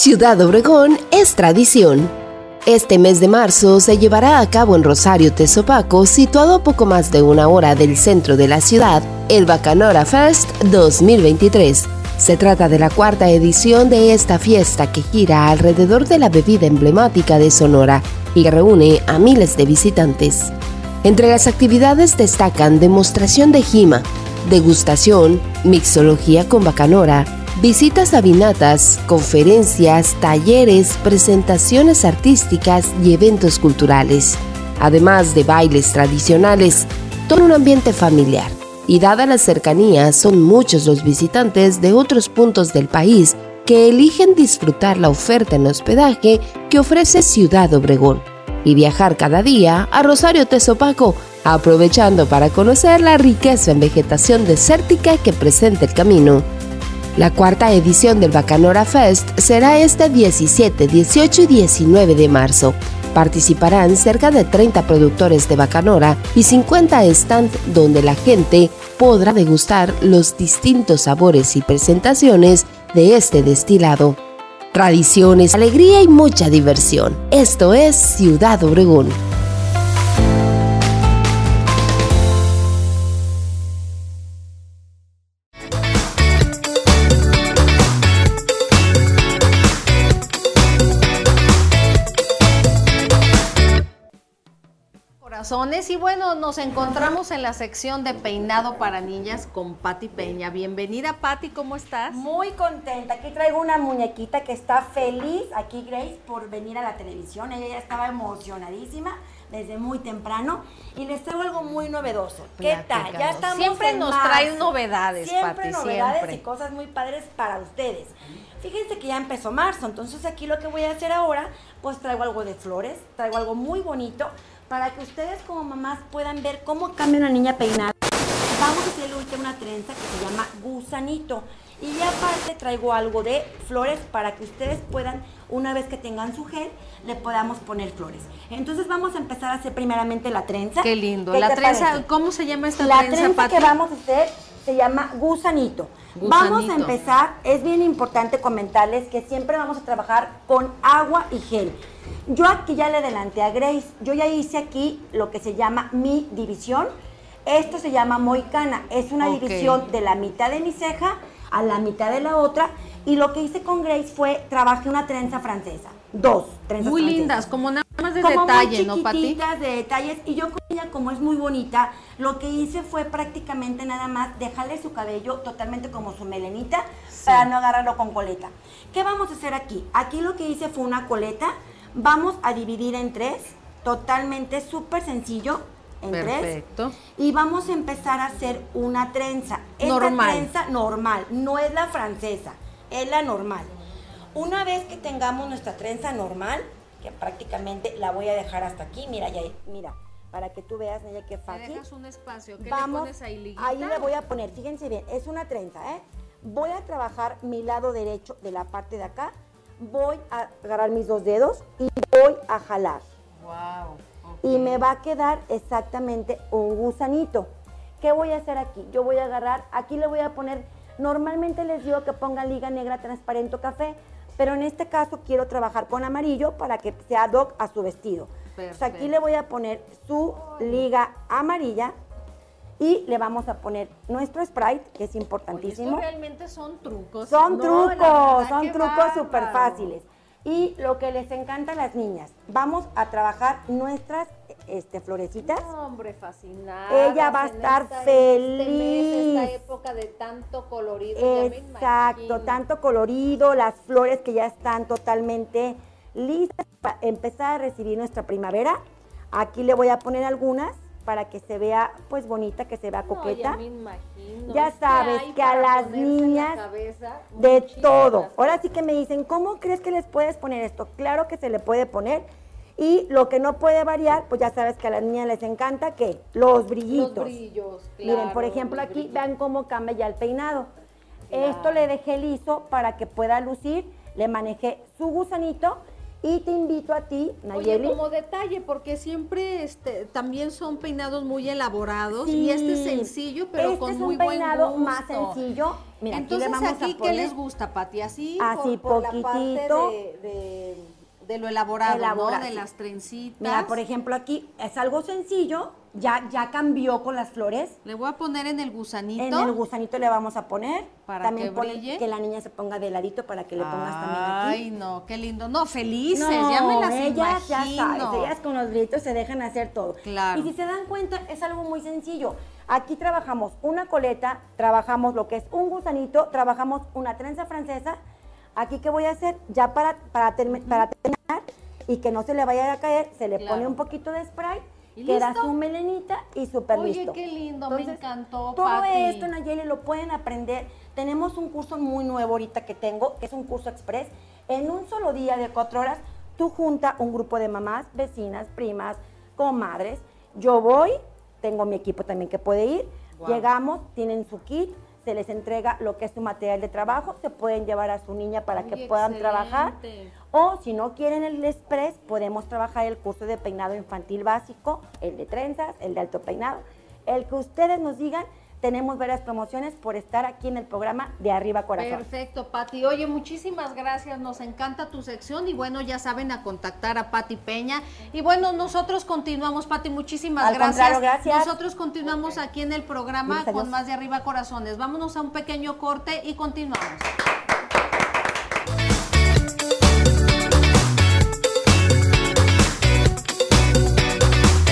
Ciudad Obregón es tradición. Este mes de marzo se llevará a cabo en Rosario Tezopaco, situado a poco más de una hora del centro de la ciudad, el Bacanora Fest 2023. Se trata de la cuarta edición de esta fiesta que gira alrededor de la bebida emblemática de Sonora y reúne a miles de visitantes. Entre las actividades destacan demostración de jima, degustación, mixología con bacanora, visitas a vinatas, conferencias, talleres, presentaciones artísticas y eventos culturales, además de bailes tradicionales, todo un ambiente familiar. Y dada la cercanía, son muchos los visitantes de otros puntos del país que eligen disfrutar la oferta en hospedaje que ofrece Ciudad Obregón. Y viajar cada día a Rosario Tezopaco, aprovechando para conocer la riqueza en vegetación desértica que presenta el camino la cuarta edición del Bacanora Fest será este 17, 18 y 19 de marzo. Participarán cerca de 30 productores de Bacanora y 50 stands donde la gente podrá degustar los distintos sabores y presentaciones de este destilado. Tradiciones, alegría y mucha diversión. Esto es Ciudad Obregón. Y bueno, nos encontramos en la sección de peinado para niñas con Patti Peña. Bienvenida Patti, ¿cómo estás? Muy contenta. Aquí traigo una muñequita que está feliz aquí Grace por venir a la televisión. Ella ya estaba emocionadísima desde muy temprano y les traigo algo muy novedoso. ¿Qué tal? Ya estamos Siempre nos traen novedades, siempre novedades y cosas muy padres para ustedes. Fíjense que ya empezó marzo, entonces aquí lo que voy a hacer ahora, pues traigo algo de flores, traigo algo muy bonito para que ustedes como mamás puedan ver cómo cambia una niña peinada. Vamos a hacerle una trenza que se llama gusanito. Y aparte traigo algo de flores para que ustedes puedan, una vez que tengan su gel, le podamos poner flores. Entonces vamos a empezar a hacer primeramente la trenza. Qué lindo. la trenza, ¿cómo se llama esta la trenza? La trenza que vamos a hacer se llama gusanito. Vamos a empezar, es bien importante comentarles que siempre vamos a trabajar con agua y gel. Yo aquí ya le adelanté a Grace, yo ya hice aquí lo que se llama mi división. Esto se llama moicana, es una división de la mitad de mi ceja a la mitad de la otra. Y lo que hice con Grace fue, trabajé una trenza francesa. Dos trenzas Muy lindas, como nada más de detalle, ¿no, Pati? de detalles. Y yo con ella, como es muy bonita, lo que hice fue prácticamente nada más dejarle su cabello totalmente como su melenita para no agarrarlo con coleta. ¿Qué vamos a hacer aquí? Aquí lo que hice fue una coleta. Vamos a dividir en tres, totalmente súper sencillo en Perfecto. Y vamos a empezar a hacer una trenza. Esta normal. trenza normal, no es la francesa, es la normal. Una vez que tengamos nuestra trenza normal, que prácticamente la voy a dejar hasta aquí, mira, ya, mira, para que tú veas, mira qué fácil. dejas un espacio, ¿qué vamos, le pones ahí, Ahí le voy a poner, fíjense bien, es una trenza, ¿eh? Voy a trabajar mi lado derecho de la parte de acá, voy a agarrar mis dos dedos y voy a jalar. Wow y me va a quedar exactamente un gusanito. ¿Qué voy a hacer aquí? Yo voy a agarrar, aquí le voy a poner, normalmente les digo que pongan liga negra transparente o café, pero en este caso quiero trabajar con amarillo para que sea ad hoc a su vestido. aquí le voy a poner su liga amarilla y le vamos a poner nuestro Sprite, que es importantísimo. realmente son trucos. Son trucos, son trucos súper fáciles. Y lo que les encanta a las niñas, vamos a trabajar nuestras este, florecitas. hombre, fascinada. Ella va a estar este feliz. esta época de tanto colorido. Exacto, tanto colorido, las flores que ya están totalmente listas para empezar a recibir nuestra primavera. Aquí le voy a poner algunas para que se vea pues bonita, que se vea coqueta. Ya, sabes que, a las niñas de todo. Ahora sí que me dicen, ¿cómo crees que les puedes poner esto? Claro que se le puede poner. Y lo que no puede variar, pues ya sabes que a las niñas les encanta que los brillitos. Los brillos, Miren, por ejemplo, aquí vean cómo cambia ya el peinado. Esto le dejé liso para que pueda lucir. Le manejé su gusanito y te invito a ti, Nayeli. Oye, como detalle, porque siempre este, también son peinados muy elaborados y este es sencillo, pero este con muy buen gusto. peinado más sencillo. Mira, Entonces, aquí, ¿qué les gusta, Pati? Así, Así por, poquitito. la parte de, de, lo elaborado, ¿no? De las trencitas. Mira, por ejemplo, aquí es algo sencillo, ya, ya cambió con las flores. Le voy a poner en el gusanito. En el gusanito le vamos a poner. Para también que brille. que la niña se ponga de ladito para que le pongas también aquí. Ay, no, qué lindo. No, felices, ya me las ellas, imagino. Ya sabes, ellas con los brillitos se dejan hacer todo. Claro. Y si se dan cuenta, es algo muy sencillo. Aquí trabajamos una coleta, trabajamos lo que es un gusanito, trabajamos una trenza francesa. Aquí, ¿qué voy a hacer? Ya para, para, para terminar y que no se le vaya a caer, se le pone un poquito de spray queda su melenita y súper listo. Oye, qué lindo, me encantó, Todo esto, Nayeli, lo pueden aprender. Tenemos un curso muy nuevo ahorita que tengo, que es un curso express. En un solo día de cuatro horas, tú junta un grupo de mamás, vecinas, primas, comadres. Yo voy, tengo mi equipo también que puede ir. Llegamos, tienen su kit, se les entrega lo que es su material de trabajo, se pueden llevar a su niña para que puedan trabajar. O si no quieren el express, podemos trabajar el curso de peinado infantil básico, el de trenzas, el de alto peinado. El que ustedes nos digan, tenemos varias promociones por estar aquí en el programa de Arriba Corazón. Perfecto, Pati. Oye, muchísimas gracias. Nos encanta tu sección y bueno, ya saben a contactar a Pati Peña. Y bueno, nosotros continuamos, Pati. Muchísimas gracias. gracias. Nosotros continuamos aquí en el programa con más de Arriba Corazones. Vámonos a un pequeño corte y continuamos.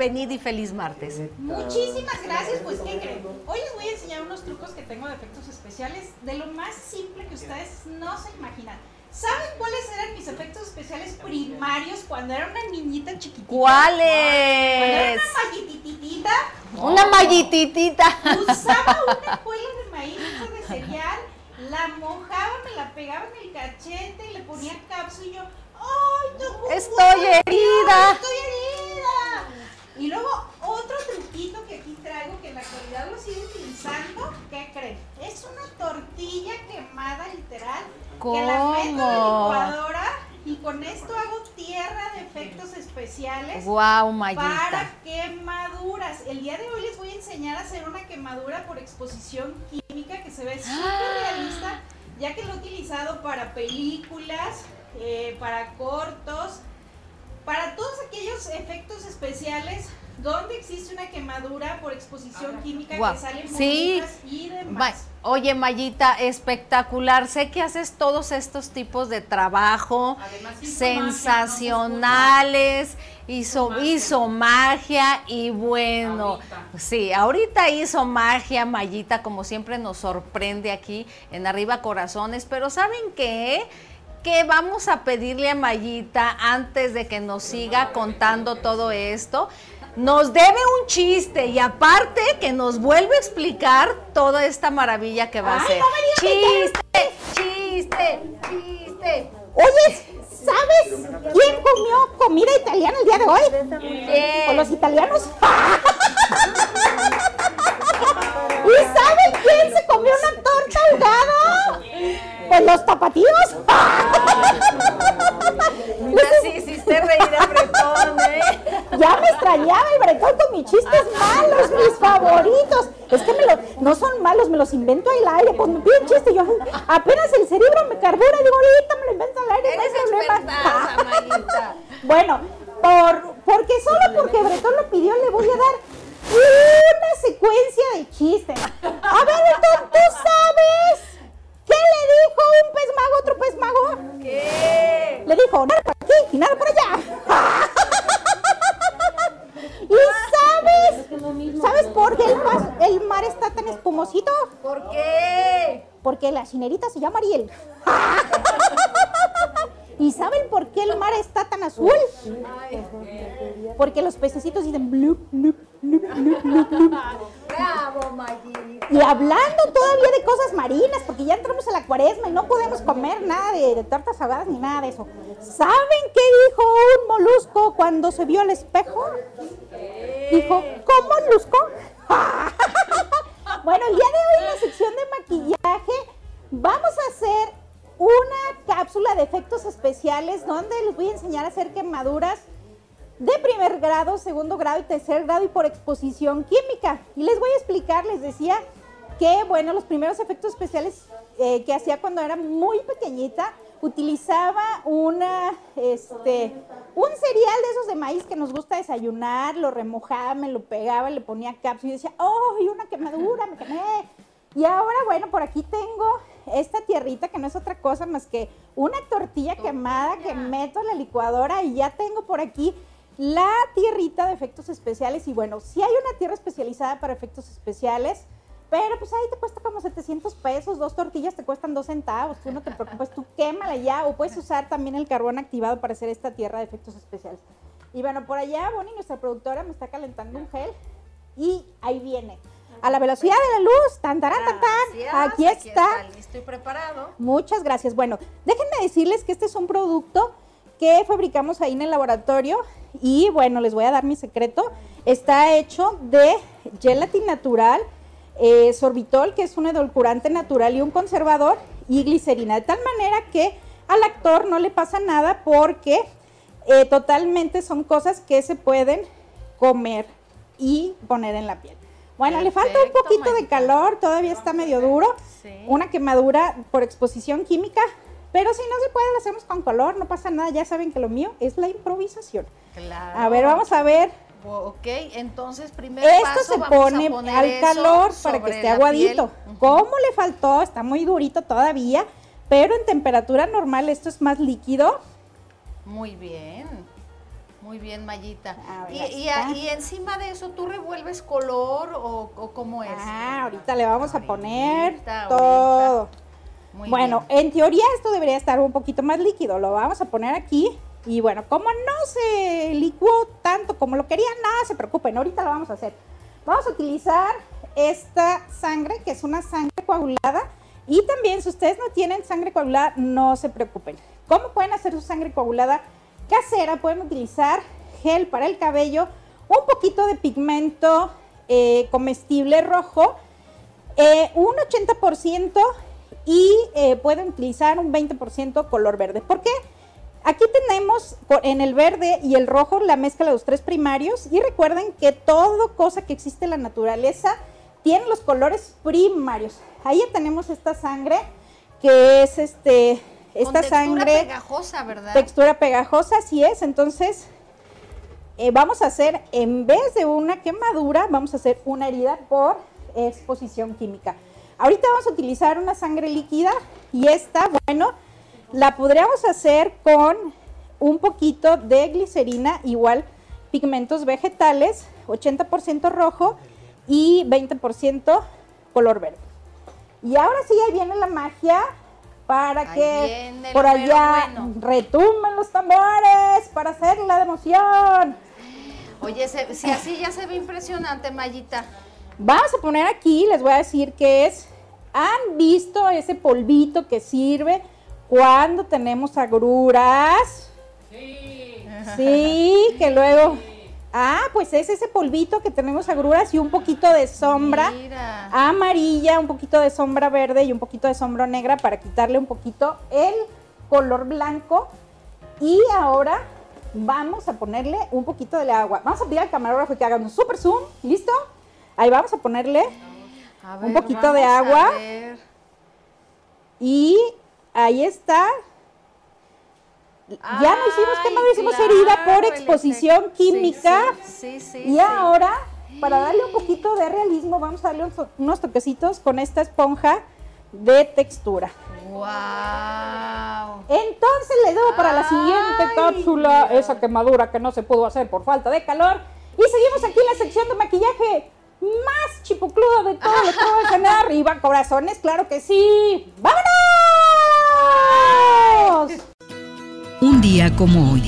Bienvenida y feliz martes. Muchísimas gracias, pues ¿qué creen? Hoy les voy a enseñar unos trucos que tengo de efectos especiales de lo más simple que ustedes no se imaginan. ¿Saben cuáles eran mis efectos especiales primarios cuando era una niñita chiquitita? ¿Cuáles? Cuando era una mallititita. Una mallititita. Usaba una escuela de maíz de cereal, la mojaba, me la pegaba en el cachete y le ponía cápsula y yo, ¡ay, tengo Estoy herida. ¡Estoy herida! Y luego otro truquito que aquí traigo que en la actualidad lo sigo utilizando, ¿qué creen? Es una tortilla quemada literal que la meto en la ¿Cómo? licuadora y con esto hago tierra de efectos especiales Guau, Mayita. para quemaduras. El día de hoy les voy a enseñar a hacer una quemadura por exposición química que se ve súper Ah. realista, ya que lo he utilizado para películas, eh, para cortos, para todos aquellos efectos especiales donde existe una quemadura por exposición química que salen Sí. y demás. Oye, Mayita, espectacular. Sé que haces todos estos tipos de trabajo Además, hizo sensacionales, hizo, hizo magia y bueno, sí, ahorita hizo magia, Mayita, como siempre nos sorprende aquí en Arriba Corazones, pero ¿saben qué? Que vamos a pedirle a Mayita antes de que nos siga contando todo esto. Nos debe un chiste y aparte que nos vuelve a explicar toda esta maravilla que va a digas chiste, chiste, chiste. Oye, ¿sabes quién comió comida italiana el día de hoy? ¿Quién? ¿O los italianos? ¿Y saben quién se comió una torta ahogada? Pues los tapatíos. Mira, sí hiciste reír a Bretón, ¿eh? Ya me extrañaba el bretón con mis chistes malos, mis favoritos. Es que me lo- no son malos, me los invento al aire. Cuando me piden chiste, yo apenas el cerebro me carbura, digo, ahorita me lo invento al aire, no hay Eres problema. Bueno, por, porque solo porque Bretón lo pidió, le voy a dar una secuencia de chistes. A ver, Bretón, ¿tú sabes qué le dijo un pez mago a otro pez mago? ¿Qué? Le dijo, nada por aquí y nada por allá. ¿Y sabes? ¿Sabes por qué el mar, el mar está tan espumosito? ¿Por qué? Porque la cinerita se llama Ariel. ¿Y saben por qué el mar está tan azul? Porque los pececitos dicen blup, blup, blup, blup, blup, blup. Bravo, Mayita. Y hablando todavía de cosas marinas, porque ya entramos a la cuaresma y no podemos comer nada de, de tortas ahogadas ni nada de eso. ¿Saben qué dijo un molusco cuando se vio al espejo? Dijo, ¿cómo molusco? bueno, el día de hoy en la sección de maquillaje vamos a hacer una cápsula de efectos especiales donde les voy a enseñar a hacer quemaduras de primer grado, segundo grado y tercer grado y por exposición química. Y les voy a explicar, les decía que, bueno, los primeros efectos especiales eh, que hacía cuando era muy pequeñita, utilizaba una, este, un cereal de esos de maíz que nos gusta desayunar, lo remojaba, me lo pegaba, le ponía cápsula y decía, ¡oh, y una quemadura, me quemé! Y ahora, bueno, por aquí tengo esta tierrita que no es otra cosa más que una tortilla, quemada que meto en la licuadora y ya tengo por aquí la tierrita de efectos especiales. Y bueno, si hay una tierra especializada para efectos especiales, pero pues ahí te cuesta como 700 pesos, dos tortillas te cuestan dos centavos, tú no te preocupes, tú quémala ya o puedes usar también el carbón activado para hacer esta tierra de efectos especiales. Y bueno, por allá Bonnie, nuestra productora, me está calentando un gel y ahí viene. A la velocidad de la luz, tan, tan. Aquí, está. Estoy preparado. Muchas gracias. Bueno, déjenme decirles que este es un producto que fabricamos ahí en el laboratorio y bueno, les voy a dar mi secreto. Está hecho de gelatina natural, eh, sorbitol, que es un edulcorante natural y un conservador, y glicerina, de tal manera que al actor no le pasa nada porque eh, totalmente son cosas que se pueden comer y poner en la piel. Bueno, le falta un poquito de calor, todavía está medio duro, una quemadura por exposición química, pero si no se puede, lo hacemos con color, no pasa nada, ya saben que lo mío es la improvisación. Claro. A ver, vamos a ver Ok, entonces primero Esto se pone al calor para que esté aguadito. ¿Cómo le faltó? Está muy durito todavía, pero en temperatura normal esto es más líquido. Muy bien. Muy bien, Mayita. y, encima de eso, ¿tú revuelves color o, cómo es? Ah, ahorita le vamos a poner todo. bueno, en teoría esto debería estar un poquito más líquido. Lo vamos a poner aquí y bueno, como no se licuó tanto como lo quería, nada se preocupen, ahorita lo vamos a hacer. Vamos a utilizar esta sangre, que es una sangre coagulada. Y también, si ustedes no tienen sangre coagulada, no se preocupen. ¿Cómo pueden hacer su sangre coagulada casera? Pueden utilizar gel para el cabello, un poquito de pigmento eh, comestible rojo, eh, un 80% y eh, pueden utilizar un 20% color verde. ¿Por qué? Aquí tenemos en el verde y el rojo la mezcla de los tres primarios y recuerden que toda cosa que existe en la naturaleza tiene los colores primarios. Ahí ya tenemos esta sangre que es este esta sangre textura pegajosa, ¿verdad? Textura pegajosa, así es. Entonces eh, vamos a hacer en vez de una quemadura, vamos a hacer una herida por exposición química. Ahorita vamos a utilizar una sangre líquida y esta, bueno, la podríamos hacer con un poquito de glicerina, igual pigmentos vegetales, 80% rojo y 20% color verde. Y ahora sí, ahí viene la magia para que por allá retumben los tambores para hacer la emoción. Oye, si así ya se ve impresionante, Mayita. Vamos a poner aquí, les voy a decir que es, ¿han visto ese polvito que sirve? cuando tenemos agruras. Sí. Sí, que luego... Ah, pues es ese polvito que tenemos agruras y un poquito de sombra amarilla, un poquito de sombra verde y un poquito de sombra negra para quitarle un poquito el color blanco. Y ahora vamos a ponerle un poquito de agua. Vamos a pedir al camarógrafo que haga un super zoom. ¿Listo? Ahí vamos a ponerle un poquito de agua. Y ahí está. Ya no hicimos que no hicimos herida por exposición química. Sí, sí, y ahora, para darle un poquito de realismo, vamos a darle unos toquecitos con esta esponja de textura. ¡Wow! Entonces le doy para la siguiente cápsula esa quemadura que no se pudo hacer por falta de calor. Y seguimos aquí en la sección de maquillaje más chipucludo de todo lo que voy a tener arriba. Corazones, claro que sí. ¡Vámonos! Un día como hoy.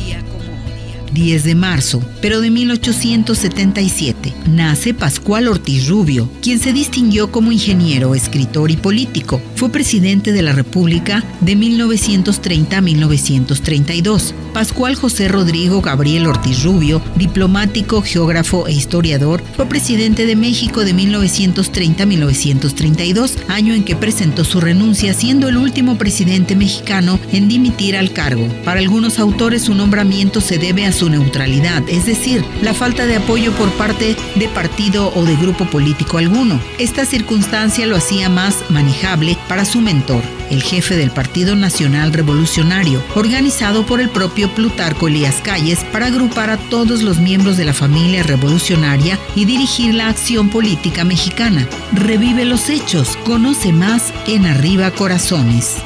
10 de marzo, pero de 1877, nace Pascual Ortiz Rubio, quien se distinguió como ingeniero, escritor y político. Fue presidente de la República de 1930 a 1932. Pascual José Rodrigo Gabriel Ortiz Rubio, diplomático, geógrafo e historiador, fue presidente de México de 1930 a 1932, año en que presentó su renuncia, siendo el último presidente mexicano en dimitir al cargo. Para algunos autores su nombramiento se debe a su neutralidad, es decir, la falta de apoyo por parte de partido o de grupo político alguno. Esta circunstancia lo hacía más manejable para su mentor, el jefe del Partido Nacional Revolucionario, organizado por el propio Plutarco Elías Calles para agrupar a todos los miembros de la familia revolucionaria y dirigir la acción política mexicana. Revive los hechos, conoce más en Arriba Corazones.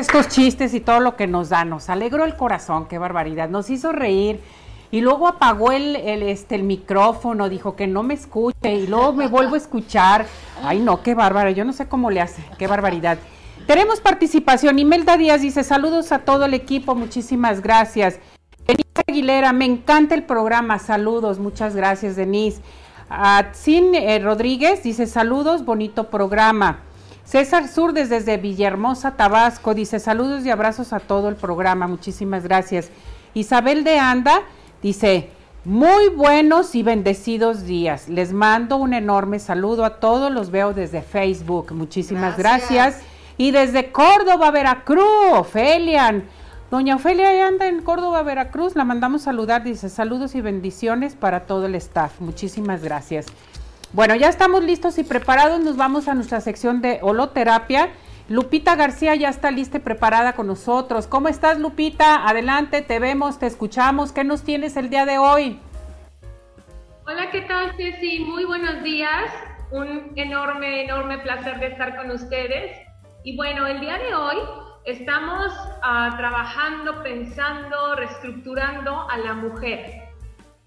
Estos chistes y todo lo que nos da, nos alegró el corazón, qué barbaridad, nos hizo reír. Y luego apagó el, este, el micrófono, dijo que no me escuche y luego me vuelvo a escuchar. Ay, no, qué bárbaro, yo no sé cómo le hace, qué barbaridad. Tenemos participación. Imelda Díaz dice, saludos a todo el equipo, muchísimas gracias. Denise Aguilera, me encanta el programa, saludos, muchas gracias, Denise. Sin eh, Rodríguez dice, saludos, bonito programa. César Surdes desde Villahermosa, Tabasco, dice saludos y abrazos a todo el programa, muchísimas gracias. Isabel de Anda dice, muy buenos y bendecidos días. Les mando un enorme saludo a todos, los veo desde Facebook, muchísimas gracias. Y desde Córdoba, Veracruz, Ofelia. Doña Ofelia anda en Córdoba, Veracruz, la mandamos saludar, dice saludos y bendiciones para todo el staff, muchísimas gracias. Bueno, ya estamos listos y preparados. Nos vamos a nuestra sección de holoterapia. Lupita García ya está lista y preparada con nosotros. ¿Cómo estás, Lupita? Adelante, te vemos, te escuchamos. ¿Qué nos tienes el día de hoy? Hola, ¿qué tal, Ceci? Muy buenos días. Un enorme, enorme placer de estar con ustedes. Y bueno, el día de hoy estamos ah, trabajando, pensando, reestructurando a la mujer.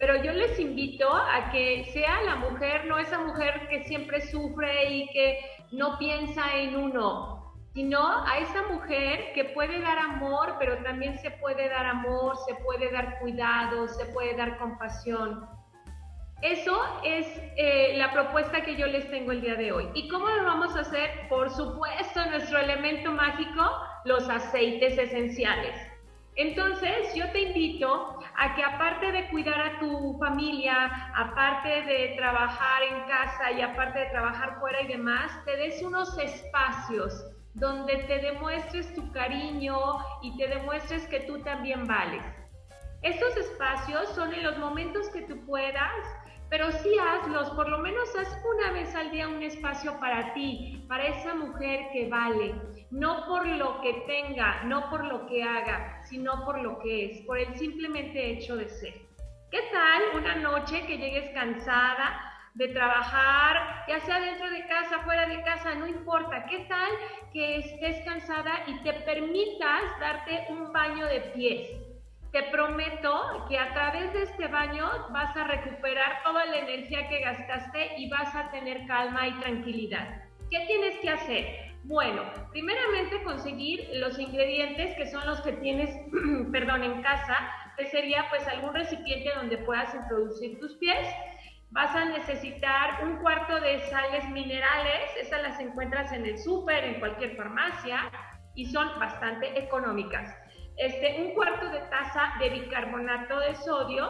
Pero yo les invito a que sea la mujer, no esa mujer que siempre sufre y que no piensa en uno, sino a esa mujer que puede dar amor, pero también se puede dar amor, se puede dar cuidado, se puede dar compasión. Eso es eh, la propuesta que yo les tengo el día de hoy. ¿Y cómo lo vamos a hacer? Por supuesto, nuestro elemento mágico, los aceites esenciales. Entonces, yo te invito a que aparte de cuidar a tu familia, aparte de trabajar en casa y aparte de trabajar fuera y demás, te des unos espacios donde te demuestres tu cariño y te demuestres que tú también vales. Estos espacios son en los momentos que tú puedas pero sí hazlos, por lo menos haz una vez al día un espacio para ti, para esa mujer que vale, no por lo que tenga, no por lo que haga, sino por lo que es, por el simplemente hecho de ser. ¿Qué tal una noche que llegues cansada de trabajar, ya sea dentro de casa, fuera de casa, no importa? ¿Qué tal que estés cansada y te permitas darte un baño de pies? Te prometo que a través de este baño vas a recuperar toda la energía que gastaste y vas a tener calma y tranquilidad. ¿Qué tienes que hacer? Bueno, primeramente conseguir los ingredientes que son los que tienes, perdón, en casa, que sería pues algún recipiente donde puedas introducir tus pies. Vas a necesitar un cuarto de sales minerales, esas las encuentras en el súper, en cualquier farmacia y son bastante económicas este, un cuarto de taza de bicarbonato de sodio,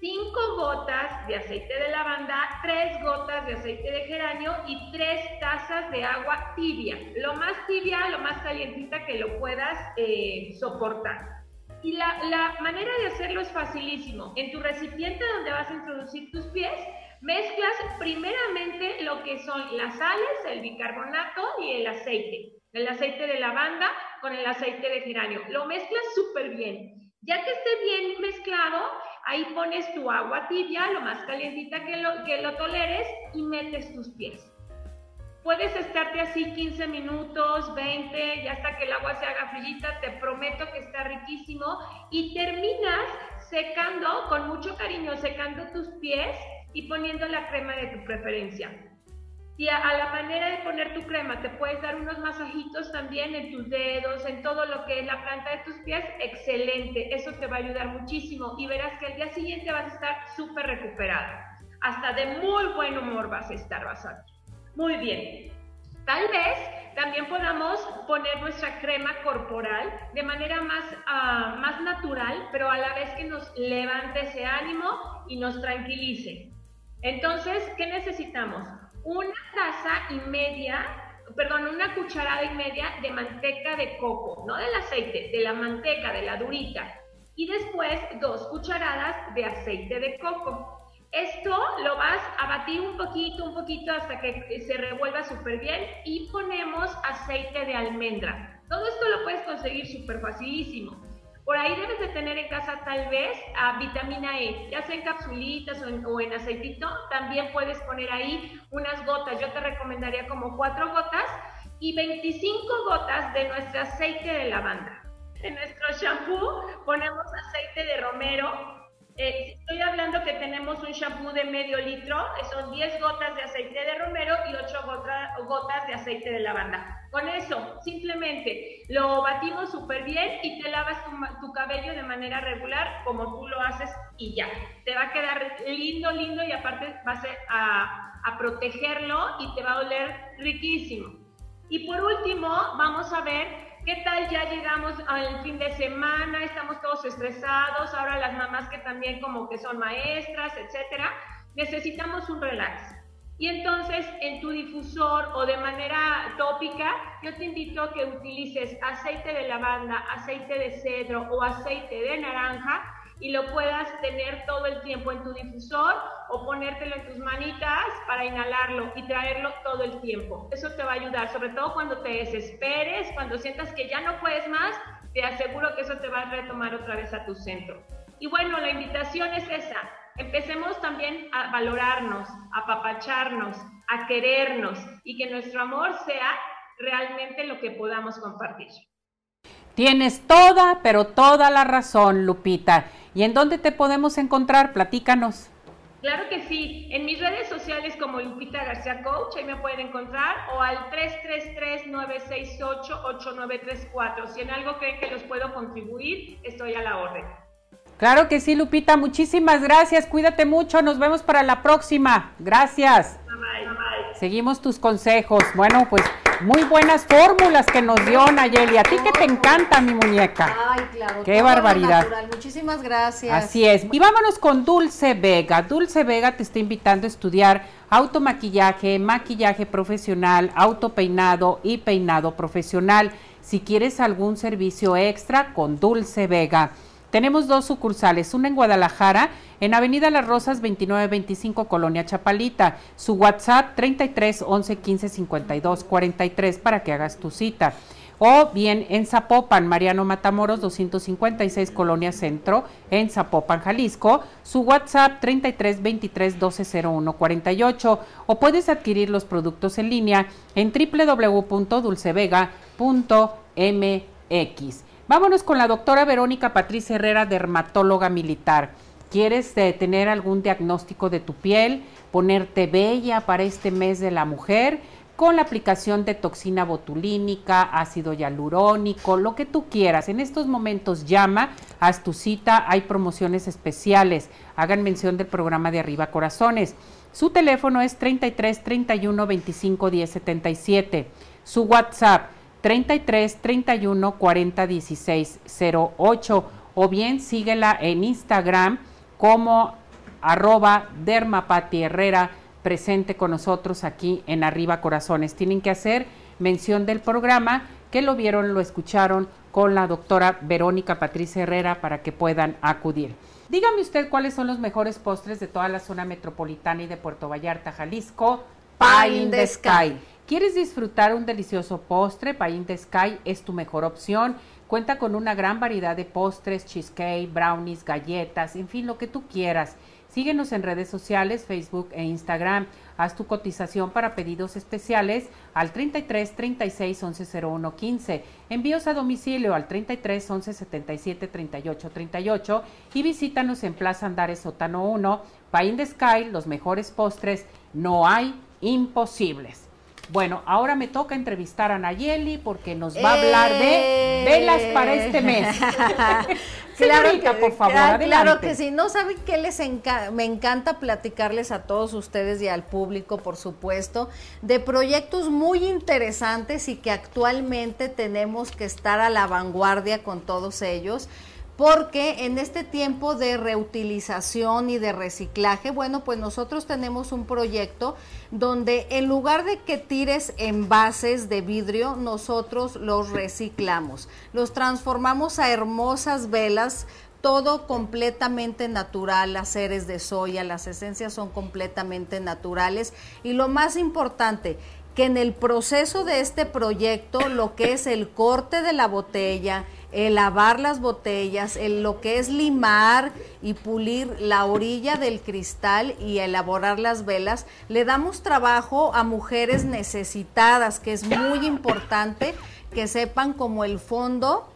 cinco gotas de aceite de lavanda, tres gotas de aceite de geranio y tres tazas de agua tibia. Lo más tibia, lo más calientita que lo puedas eh, soportar. Y la, la manera de hacerlo es facilísimo. En tu recipiente donde vas a introducir tus pies, mezclas primeramente lo que son las sales, el bicarbonato y el aceite el aceite de lavanda con el aceite de geranio. Lo mezclas súper bien. Ya que esté bien mezclado, ahí pones tu agua tibia, lo más calientita que lo, que lo toleres, y metes tus pies. Puedes estarte así 15 minutos, 20, ya hasta que el agua se haga frillita, te prometo que está riquísimo. Y terminas secando, con mucho cariño, secando tus pies y poniendo la crema de tu preferencia. Y a, la manera de poner tu crema, te puedes dar unos masajitos también en tus dedos, en todo lo que es la planta de tus pies, excelente, eso te va a ayudar muchísimo y verás que al día siguiente vas a estar súper recuperada, hasta de muy buen humor vas a estar, vas a Muy bien, tal vez también podamos poner nuestra crema corporal de manera más, ah, más natural, pero a la vez que nos levante ese ánimo y nos tranquilice. Entonces, ¿qué necesitamos? Una taza y media, perdón, una cucharada y media de manteca de coco, no del aceite, de la manteca, de la durita. y después dos cucharadas de aceite de coco. Esto lo vas a batir un poquito, un poquito hasta que se revuelva súper bien y ponemos aceite de almendra. Todo esto lo puedes conseguir súper facilísimo. Por ahí debes de tener en casa tal vez a vitamina E, ya sea en capsulitas o en, o en, aceitito. También puedes poner ahí unas gotas. Yo te recomendaría como cuatro gotas y 25 gotas de nuestro aceite de lavanda. En nuestro shampoo ponemos aceite de romero, eh, estoy hablando que tenemos un shampoo de medio litro, son 10 gotas de aceite de romero y 8 gotas de aceite de lavanda. Con eso, simplemente lo batimos súper bien y te lavas tu, cabello de manera regular como tú lo haces y ya. Te va a quedar lindo, lindo y aparte vas a, a protegerlo y te va a oler riquísimo. Y por último, vamos a ver ¿Qué tal ya llegamos al fin de semana? Estamos todos estresados, ahora las mamás que también como que son maestras, etcétera, necesitamos un relax. Y entonces en tu difusor o de manera tópica, yo te invito a que utilices aceite de lavanda, aceite de cedro o aceite de naranja y lo puedas tener todo el tiempo en tu difusor o ponértelo en tus manitas para inhalarlo y traerlo todo el tiempo. Eso te va a ayudar, sobre todo cuando te desesperes, cuando sientas que ya no puedes más, te aseguro que eso te va a retomar otra vez a tu centro. Y bueno, la invitación es esa. Empecemos también a valorarnos, a apapacharnos, a querernos y que nuestro amor sea realmente lo que podamos compartir. Tienes toda, pero toda la razón, Lupita. ¿Y en dónde te podemos encontrar? Platícanos. Claro que sí, en mis redes sociales como Lupita García Coach, ahí me pueden encontrar, o al 333-968-8934. Si en algo creen que los puedo contribuir, estoy a la orden. Claro que sí, Lupita, muchísimas gracias, cuídate mucho, nos vemos para la próxima. Gracias. Bye, bye. Seguimos tus consejos. Bueno, pues muy buenas fórmulas que nos dio Nayeli. A ti que te encanta mi muñeca. Ay, claro. Qué barbaridad. Muchísimas gracias. Así es. Y vámonos con Dulce Vega. Dulce Vega te está invitando a estudiar automaquillaje, maquillaje profesional, autopeinado y peinado profesional. Si quieres algún servicio extra con Dulce Vega. Tenemos dos sucursales, una en Guadalajara, en Avenida Las Rosas 2925, Colonia Chapalita. Su WhatsApp 33 11 15 52 43 para que hagas tu cita. O bien en Zapopan, Mariano Matamoros 256, Colonia Centro, en Zapopan, Jalisco. Su WhatsApp 33 23 12 01 48. O puedes adquirir los productos en línea en www.dulcevega.mx. Vámonos con la doctora Verónica Patricia Herrera, dermatóloga militar. ¿Quieres eh, tener algún diagnóstico de tu piel? ¿Ponerte bella para este mes de la mujer? Con la aplicación de toxina botulínica, ácido hialurónico, lo que tú quieras. En estos momentos llama, haz tu cita, hay promociones especiales. Hagan mención del programa de Arriba Corazones. Su teléfono es 33 31 25 10 77. Su WhatsApp 33 31 40 16 08 o bien síguela en Instagram como arroba dermapati herrera presente con nosotros aquí en Arriba Corazones. Tienen que hacer mención del programa que lo vieron, lo escucharon con la doctora Verónica Patricia Herrera para que puedan acudir. Dígame usted cuáles son los mejores postres de toda la zona metropolitana y de Puerto Vallarta, Jalisco. Pie in the Sky. ¿Quieres disfrutar un delicioso postre? Pie the Sky es tu mejor opción. Cuenta con una gran variedad de postres, cheesecake, brownies, galletas, en fin, lo que tú quieras. Síguenos en redes sociales, Facebook e Instagram. Haz tu cotización para pedidos especiales al 33 36 11 01 15. Envíos a domicilio al 33 11 77 38 38 y visítanos en Plaza Andares Sótano 1. Pie in the Sky, los mejores postres, no hay imposibles. Bueno, ahora me toca entrevistar a Nayeli porque nos va a hablar de velas para este mes. claro que, por favor, Claro que sí. No saben qué les encanta, me encanta platicarles a todos ustedes y al público, por supuesto, de proyectos muy interesantes y que actualmente tenemos que estar a la vanguardia con todos ellos porque en este tiempo de reutilización y de reciclaje, bueno, pues nosotros tenemos un proyecto donde en lugar de que tires envases de vidrio, nosotros los reciclamos, los transformamos a hermosas velas todo completamente natural, las seres de soya, las esencias son completamente naturales. Y lo más importante, que en el proceso de este proyecto lo que es el corte de la botella, el lavar las botellas, el, lo que es limar y pulir la orilla del cristal y elaborar las velas, le damos trabajo a mujeres necesitadas, que es muy importante que sepan como el fondo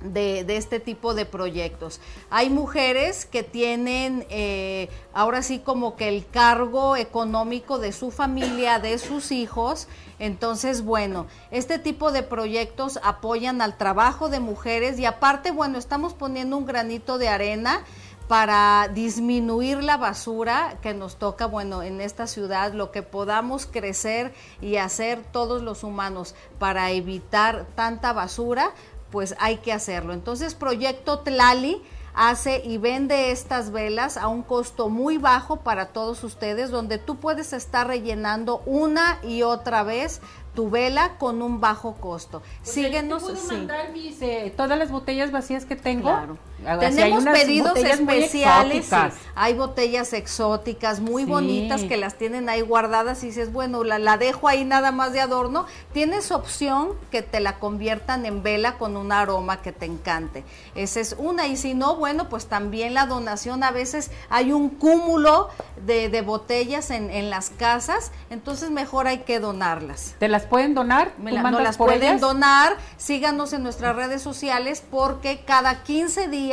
de, este tipo de proyectos. Hay mujeres que tienen eh, ahora sí como que el cargo económico de su familia, de sus hijos. Entonces, bueno, este tipo de proyectos apoyan al trabajo de mujeres y aparte, bueno, estamos poniendo un granito de arena para disminuir la basura que nos toca, bueno, en esta ciudad, lo que podamos crecer y hacer todos los humanos para evitar tanta basura, pues hay que hacerlo. Entonces, Proyecto Tlali hace y vende estas velas a un costo muy bajo para todos ustedes, donde tú puedes estar rellenando una y otra vez tu vela con un bajo costo. Síguenos. ¿puedo mandar mis, eh, todas las botellas vacías que tengo? Claro. Tenemos pedidos especiales, hay botellas exóticas muy bonitas que las tienen ahí guardadas y dices, bueno, la, la dejo ahí nada más de adorno. Tienes opción que te la conviertan en vela con un aroma que te encante. Esa es una. Y si no, bueno, pues también la donación, a veces hay un cúmulo de, de botellas en, en, las casas, entonces mejor hay que donarlas. ¿Te las pueden donar? La, no las pueden donar. Síganos en nuestras redes sociales porque cada 15 días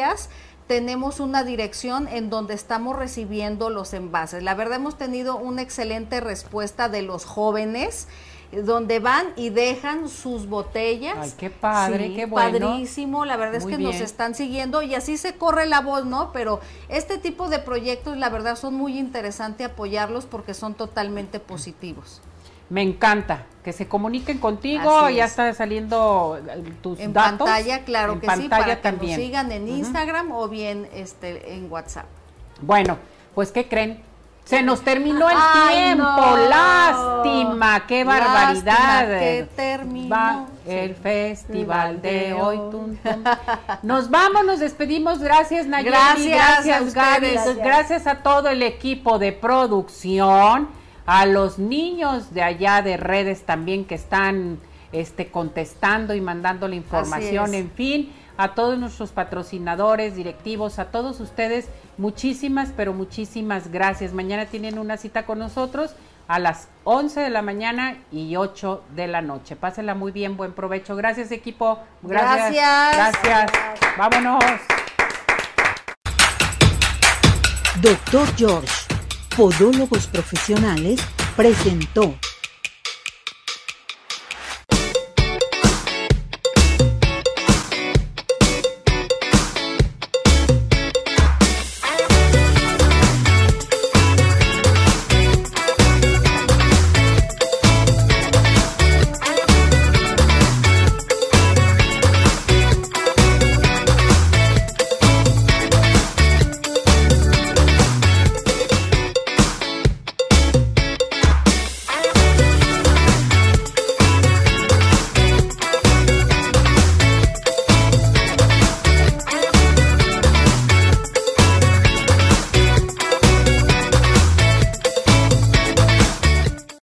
tenemos una dirección en donde estamos recibiendo los envases. La verdad hemos tenido una excelente respuesta de los jóvenes eh, donde van y dejan sus botellas. Ay, qué padre, qué bueno. Padrísimo, la verdad es que nos están siguiendo y así se corre la voz, ¿no? Pero este tipo de proyectos, la verdad, son muy interesantes apoyarlos porque son totalmente positivos. Me encanta que se comuniquen contigo, ya está saliendo eh, tus en datos. En pantalla, claro que sí, para que nos sigan en Instagram o bien este en WhatsApp. Bueno, pues ¿qué creen? Se nos terminó el tiempo, lástima, qué barbaridad. que terminó. el festival de hoy. Nos vamos, nos despedimos. Gracias Nayeli, gracias, gracias gracias a todo el equipo de producción a los niños de allá de redes también que están este, contestando y mandando la información, en fin, a todos nuestros patrocinadores, directivos, a todos ustedes, muchísimas, pero muchísimas gracias. Mañana tienen una cita con nosotros a las 11 de la mañana y 8 de la noche. Pásenla muy bien, buen provecho. Gracias equipo. Gracias. Gracias. gracias. Vámonos. Doctor George Podólogos Profesionales presentó